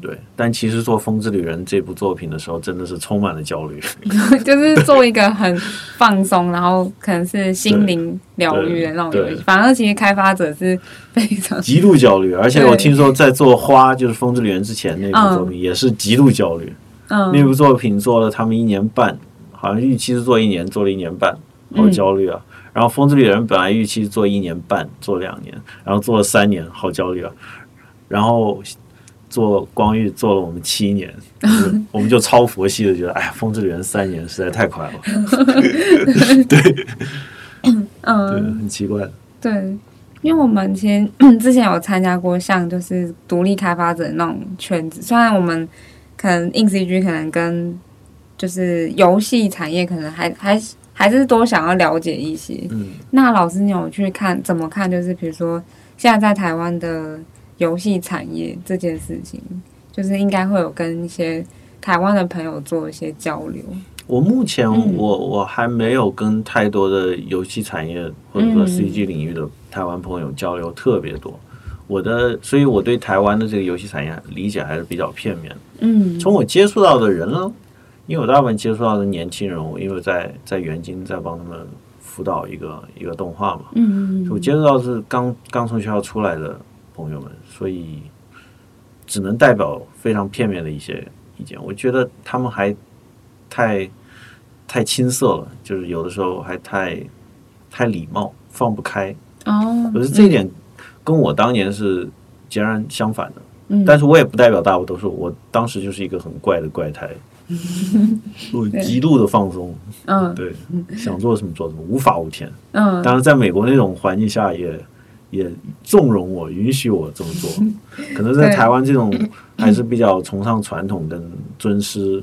对，但其实做《风之旅人》这部作品的时候，真的是充满了焦虑。就是做一个很放松，然后可能是心灵疗愈的那种游戏。反而其实开发者是非常极度焦虑，而且我听说在做《花》就是《风之旅人》之前那部作品也是极度焦虑。嗯，那部作品做了他们一年半，好像预期是做一年，做了一年半，好焦虑啊。嗯、然后《风之旅人》本来预期做一年半，做两年，然后做了三年，好焦虑啊。然后。做光遇做了我们七年，我们就超佛系的觉得，哎呀，风之旅人三年实在太快了。对，嗯，对，很奇怪。对，因为我们其实 之前有参加过像就是独立开发者那种圈子，虽然我们可能 INCG 可能跟就是游戏产业可能还还还是多想要了解一些。嗯，那老师你有去看怎么看？就是比如说现在在台湾的。游戏产业这件事情，就是应该会有跟一些台湾的朋友做一些交流。我目前我我还没有跟太多的游戏产业或者说 CG 领域的台湾朋友交流特别多。我的，所以我对台湾的这个游戏产业理解还是比较片面。嗯，从我接触到的人呢，因为我大部分接触到的年轻人，我因为在在元京在帮他们辅导一个一个动画嘛，嗯，我接触到是刚刚从学校出来的。朋友们，所以只能代表非常片面的一些意见。我觉得他们还太太青涩了，就是有的时候还太太礼貌，放不开。哦，可是这一点跟我当年是截然相反的。嗯，但是我也不代表大部分都是，我当时就是一个很怪的怪胎，我极度的放松。嗯，对，想做什么做什么，无法无天。嗯，当然在美国那种环境下也。也纵容我，允许我这么做。可能在台湾这种还是比较崇尚传统跟尊师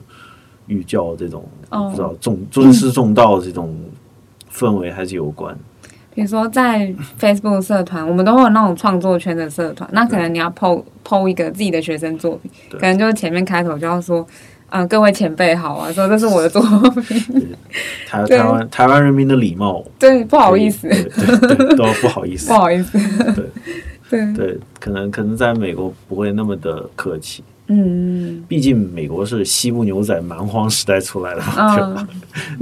育教这种，不知道重尊师重道这种氛围还是有关。比如说在 Facebook 社团，我们都会有那种创作圈的社团，那可能你要 po po 一个自己的学生作品，可能就是前面开头就要说。嗯，各位前辈好啊！说这是我的作品。台台湾台湾人民的礼貌。对，不好意思。对对对，都不好意思。不好意思。对对对，可能可能在美国不会那么的客气。嗯。毕竟美国是西部牛仔蛮荒时代出来的嘛，对吧？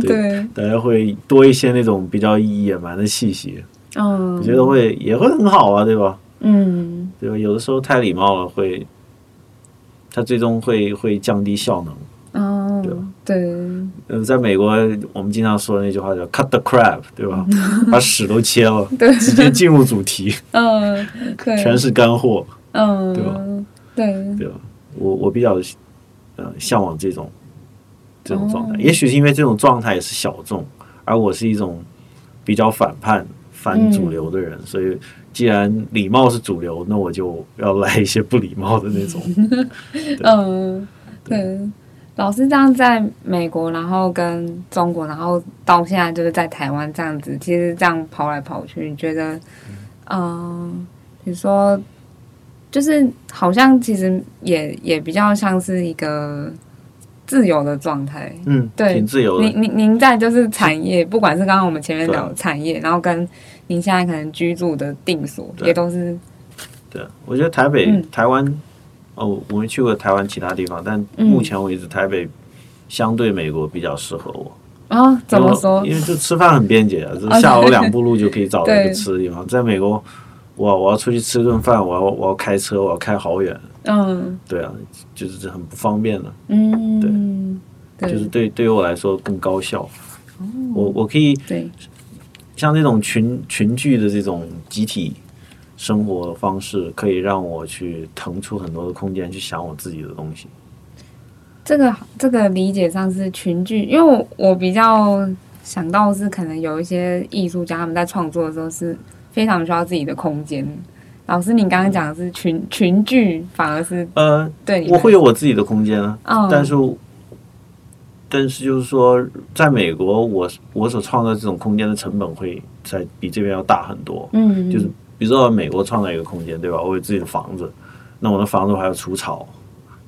对。大家会多一些那种比较野蛮的气息。嗯。我觉得会也会很好啊，对吧？嗯。对吧？有的时候太礼貌了会。它最终会会降低效能，哦，嗯，对。呃，在美国，我们经常说的那句话叫 “cut the crap”，对吧？把屎都切了，对，直接进入主题。嗯，对，全是干货。嗯，对吧？对，对吧？我我比较呃向往这种这种状态，也许是因为这种状态也是小众，而我是一种比较反叛、反主流的人，所以既然礼貌是主流，那我就要来一些不礼貌的那种。嗯，对。老师这样在美国，然后跟中国，然后到现在就是在台湾这样子，其实这样跑来跑去，你觉得，嗯，比如说。就是好像其实也也比较像是一个自由的状态，嗯，对，挺自由的。您您您在就是产业，不管是刚刚我们前面聊产业，然后跟您现在可能居住的定所，也都是。对，我觉得台北、嗯、台湾，哦，我没去过台湾其他地方，但目前为止，台北相对美国比较适合我。啊、哦，怎么说？因为就吃饭很便捷啊，就下楼 两步路就可以找到一个吃的地方。在美国。我我要出去吃顿饭，我要我要开车，我要开好远。嗯，对啊，就是这很不方便的。嗯，对，就是对对于我来说更高效。我我可以对像这种群群聚的这种集体生活方式，可以让我去腾出很多的空间去想我自己的东西。这个这个理解上是群聚，因为我我比较想到是可能有一些艺术家他们在创作的时候是。非常需要自己的空间。老师，你刚刚讲的是群群聚，反而是呃，对，我会有我自己的空间啊。嗯，但是，但是就是说，在美国，我我所创造这种空间的成本会在比这边要大很多。嗯，就是比如说美国创造一个空间，对吧？我有自己的房子，那我的房子我还要除草。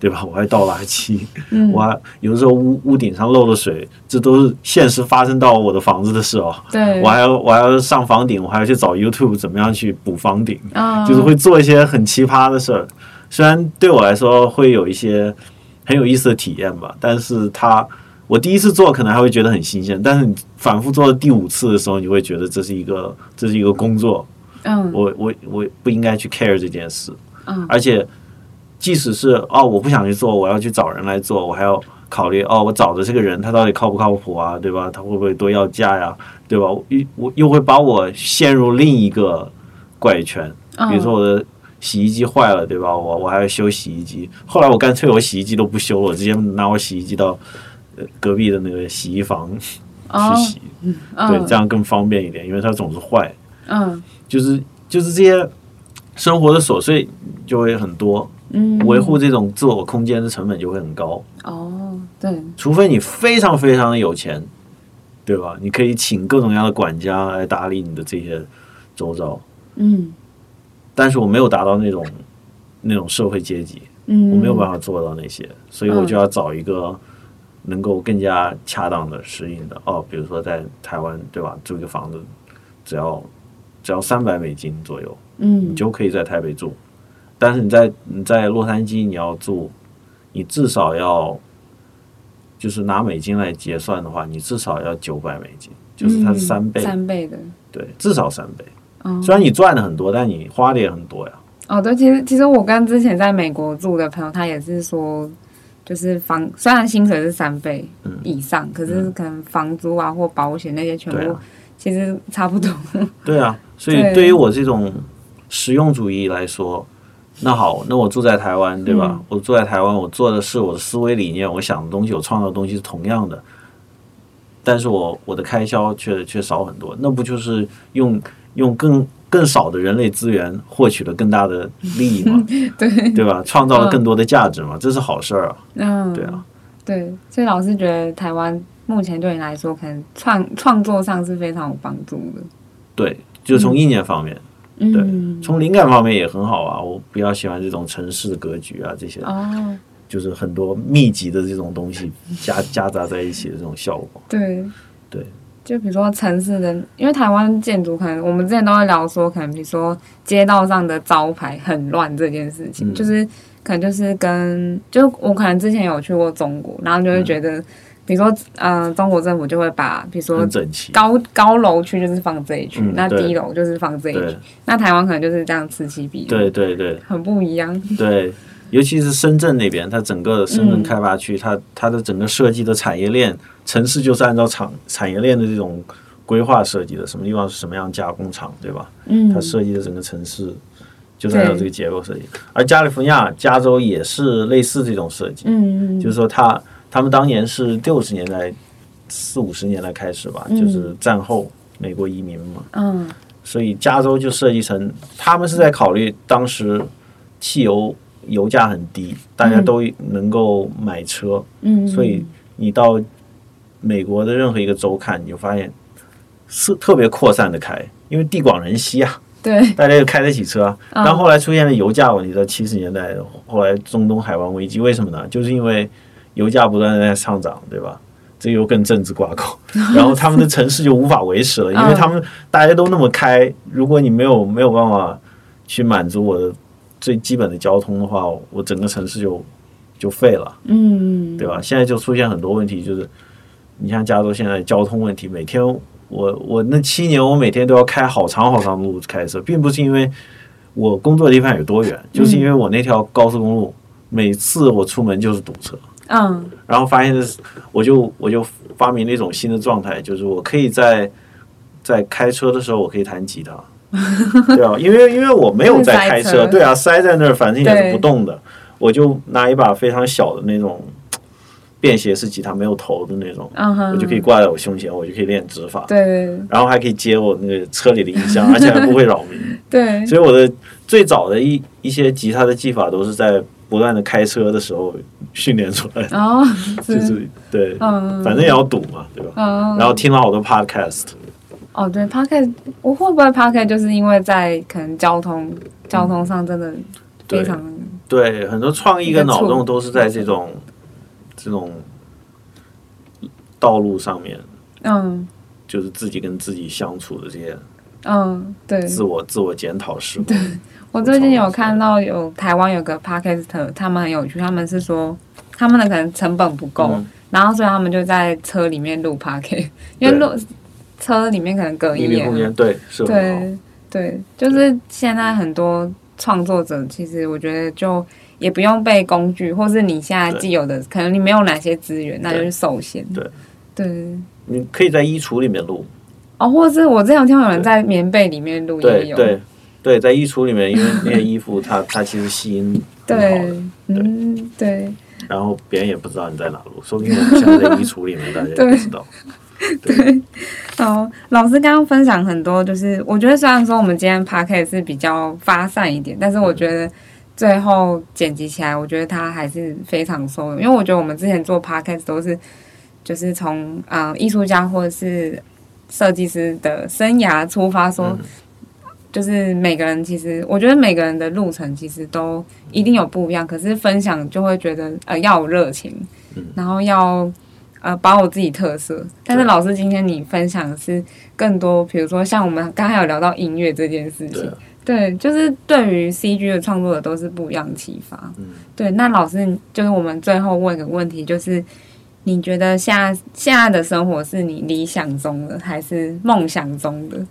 对吧？我还倒垃圾，嗯、我还有的时候屋屋顶上漏了水，这都是现实发生到我的房子的事哦。对，我还要我还要上房顶，我还要去找 YouTube 怎么样去补房顶，哦、就是会做一些很奇葩的事儿。虽然对我来说会有一些很有意思的体验吧，但是它我第一次做可能还会觉得很新鲜，但是你反复做了第五次的时候，你会觉得这是一个这是一个工作。嗯，我我我不应该去 care 这件事。嗯，而且。即使是哦，我不想去做，我要去找人来做，我还要考虑哦，我找的这个人他到底靠不靠谱啊，对吧？他会不会多要价呀，对吧？又我又会把我陷入另一个怪圈。比如说我的洗衣机坏了，对吧？我我还要修洗衣机。后来我干脆我洗衣机都不修了，我直接拿我洗衣机到隔壁的那个洗衣房 去洗，对，这样更方便一点，因为它总是坏。嗯，就是就是这些生活的琐碎就会很多。嗯，维护这种自我空间的成本就会很高。哦，对，除非你非常非常的有钱，对吧？你可以请各种各样的管家来打理你的这些周遭。嗯，但是我没有达到那种那种社会阶级，嗯，我没有办法做到那些，所以我就要找一个能够更加恰当的适应的。嗯、哦，比如说在台湾，对吧？租一个房子只要只要三百美金左右，嗯，你就可以在台北住。但是你在你在洛杉矶你要住，你至少要，就是拿美金来结算的话，你至少要九百美金，就是它是三倍，三倍的，对，至少三倍。哦，虽然你赚的很多，但你花的也很多呀。哦，对，其实其实我跟之前在美国住的朋友，他也是说，就是房虽然薪水是三倍以上，嗯，可是可能房租啊或保险那些全部其实差不多。对啊，所以对于我这种实用主义来说。那好，那我住在台湾，对吧？嗯、我住在台湾，我做的是我的思维理念，我想的东西，我创造的东西是同样的，但是我我的开销却却少很多，那不就是用用更更少的人类资源获取了更大的利益吗？对对吧？创造了更多的价值嘛，嗯、这是好事儿啊。嗯，对啊，对，所以老师觉得台湾目前对你来说，可能创创作上是非常有帮助的。对，就从意念方面。嗯对，嗯，从灵感方面也很好啊。我比较喜欢这种城市的格局啊，这些哦，就是很多密集的这种东西夹 夹杂在一起的这种效果。对对，就比如说城市的，因为台湾建筑可能我们之前都会聊说，可能比如说街道上的招牌很乱这件事情，嗯，就是可能就是跟就我可能之前有去过中国，然后就会觉得。嗯比如说，嗯、呃，中国政府就会把，比如说高高楼区就是放这一区，嗯、那低楼就是放这一区。那台湾可能就是这样此起彼落。对对对，很不一样。对，尤其是深圳那边，它整个深圳开发区，嗯、它它的整个设计的产业链，城市就是按照产产业链的这种规划设计的，什么地方是什么样加工厂，对吧？嗯，它设计的整个城市就是按照这个结构设计。而加利福尼亚、加州也是类似这种设计，嗯，就是说它他们当年是六十年代四五十年代开始吧，嗯、就是战后美国移民嘛，嗯，所以加州就设计成他们是在考虑当时汽油。油价很低，大家都能够买车，嗯，所以你到美国的任何一个州看，你就发现是特别扩散的开，因为地广人稀啊，对，大家就开得起车。但后来出现了油价问题，在七十年代，后来中东海湾危机，为什么呢？就是因为油价不断的在上涨，对吧？这又跟政治挂钩，然后他们的城市就无法维持了，因为他们大家都那么开，如果你没有没有办法去满足我的。最基本的交通的话，我整个城市就就废了，嗯，对吧？现在就出现很多问题，就是你像加州现在交通问题，每天我我那七年我每天都要开好长好长的路开车，并不是因为我工作的地方有多远，就是因为我那条高速公路每次我出门就是堵车，嗯，然后发现的是，我就我就发明了一种新的状态，就是我可以在在开车的时候，我可以弹吉他。对啊，因为因为我没有在开车，对。啊，塞在那儿，反正也是不动的，我就拿一把非常小的那种便携式吉他，没有头的那种，我就可以挂在我胸前，我就可以练指法，对，然后还可以接我那个车里的音箱，而且还不会扰民，对，所以我的最早的一一些吉他的技法都是在不断的开车的时候训练出来的，哦，就是对，反正也要堵嘛，对吧？然后听了好多 podcast。哦，对，Podcast，我会不会 Podcast 就是因为在可能交通交通上真的非常对，对很多创意跟脑洞都是在这种这种道路上面，嗯，就是自己跟自己相处的这些，嗯，对，自我自我检讨时。对，我最近有看到有台湾有个 Podcast，他们很有趣，他们是说他们的可能成本不够，嗯、然后所以他们就在车里面录 Podcast，因为录。车里面可能隔音，对，对，对，就是现在很多创作者，其实我觉得就也不用背工具，或是你现在既有的，可能你没有哪些资源，那就是受限。对，对，你可以在衣橱里面录，哦，或者是我之前有听有人在棉被里面录也有，对，对，对，在衣橱里面，因为那件衣服它它其实吸音 很好的，对，嗯，对。然后别人也不知道你在哪录，说不定我们现在在衣橱里面，大家也不知道。对，好，老师刚刚分享很多，就是我觉得虽然说我们今天 podcast 是比较发散一点，但是我觉得最后剪辑起来，我觉得它还是非常收用，因为我觉得我们之前做 podcast 都是就是从啊艺术家或者是设计师的生涯出发，说就是每个人其实我觉得每个人的路程其实都一定有不一样，可是分享就会觉得呃要有热情，然后要。呃，把我自己特色，但是老师今天你分享的是更多，比如说像我们刚才有聊到音乐这件事情，对，对，就是对于 CG 的创作者都是不一样的启发。嗯，对。那老师就是我们最后问个问题，就是你觉得现在现在的生活是你理想中的还是梦想中的？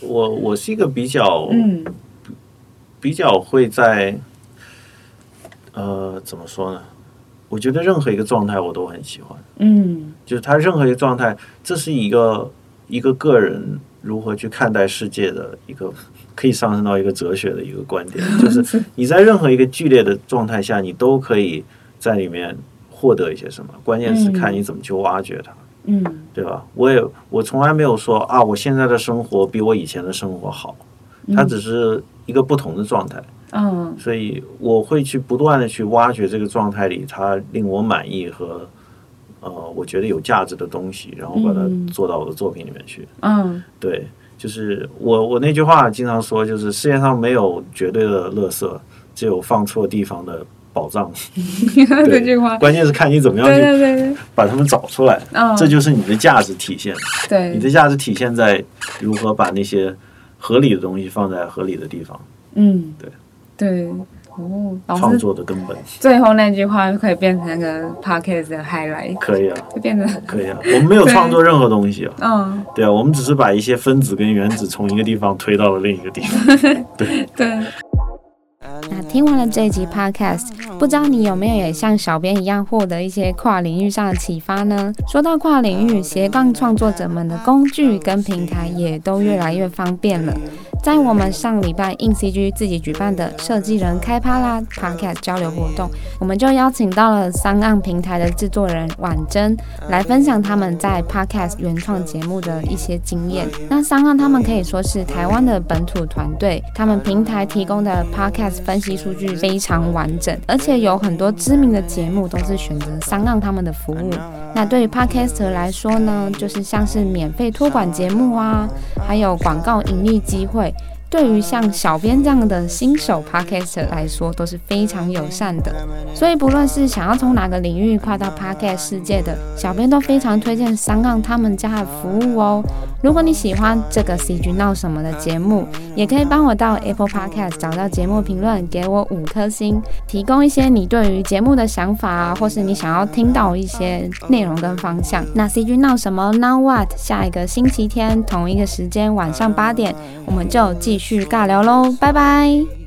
我我是一个比较嗯。比较会在呃怎么说呢？我觉得任何一个状态我都很喜欢，嗯，就是他任何一个状态，这是一个一个个人如何去看待世界的一个可以上升到一个哲学的一个观点，就是你在任何一个剧烈的状态下，你都可以在里面获得一些什么，关键是看你怎么去挖掘它，嗯，对吧？我也我从来没有说啊，我现在的生活比我以前的生活好，它只是一个不同的状态。嗯，所以我会去不断的去挖掘这个状态里它令我满意和呃我觉得有价值的东西，然后把它做到我的作品里面去。嗯，对，就是我我那句话经常说，就是世界上没有绝对的乐色，只有放错地方的宝藏。这句话，关键是看你怎么样去把它们找出来。嗯，这就是你的价值体现。对，你的价值体现在如何把那些合理的东西放在合理的地方。嗯，对。对，哦，创作的根本。最后那句话就可以变成那个 podcast 的 highlight。可以啊，就变成可以啊。我们没有创作任何东西啊。嗯。对啊，我们只是把一些分子跟原子从一个地方推到了另一个地方。对 对。听完了这一集 Podcast，不知道你有没有也像小编一样获得一些跨领域上的启发呢？说到跨领域，斜杠创作者们的工具跟平台也都越来越方便了。在我们上礼拜 INCG 自己举办的设计人开趴啦 Podcast 交流活动，我们就邀请到了 SoundOn 平台的制作人婉珍来分享他们在 Podcast 原创节目的一些经验。那 SoundOn 他们可以说是台湾的本土团队，他们平台提供的 Podcast 分析数据非常完整，而且有很多知名的节目都是选择 SoundOn 他们的服务。那对于 Podcaster 来说呢，就是像是免费托管节目啊，还有广告盈利机会。对于像小编这样的新手 Podcaster 来说都是非常友善的，所以不论是想要从哪个领域跨到 Podcast 世界的小编，都非常推荐三杠他们家的服务哦。如果你喜欢这个 CG 闹什么的节目，也可以帮我到 Apple Podcast 找到节目评论，给我五颗星，提供一些你对于节目的想法啊，或是你想要听到一些内容跟方向。那 CG 闹什么 Now What？下一个星期天同一个时间晚上八点，我们就继去尬聊喽，拜拜。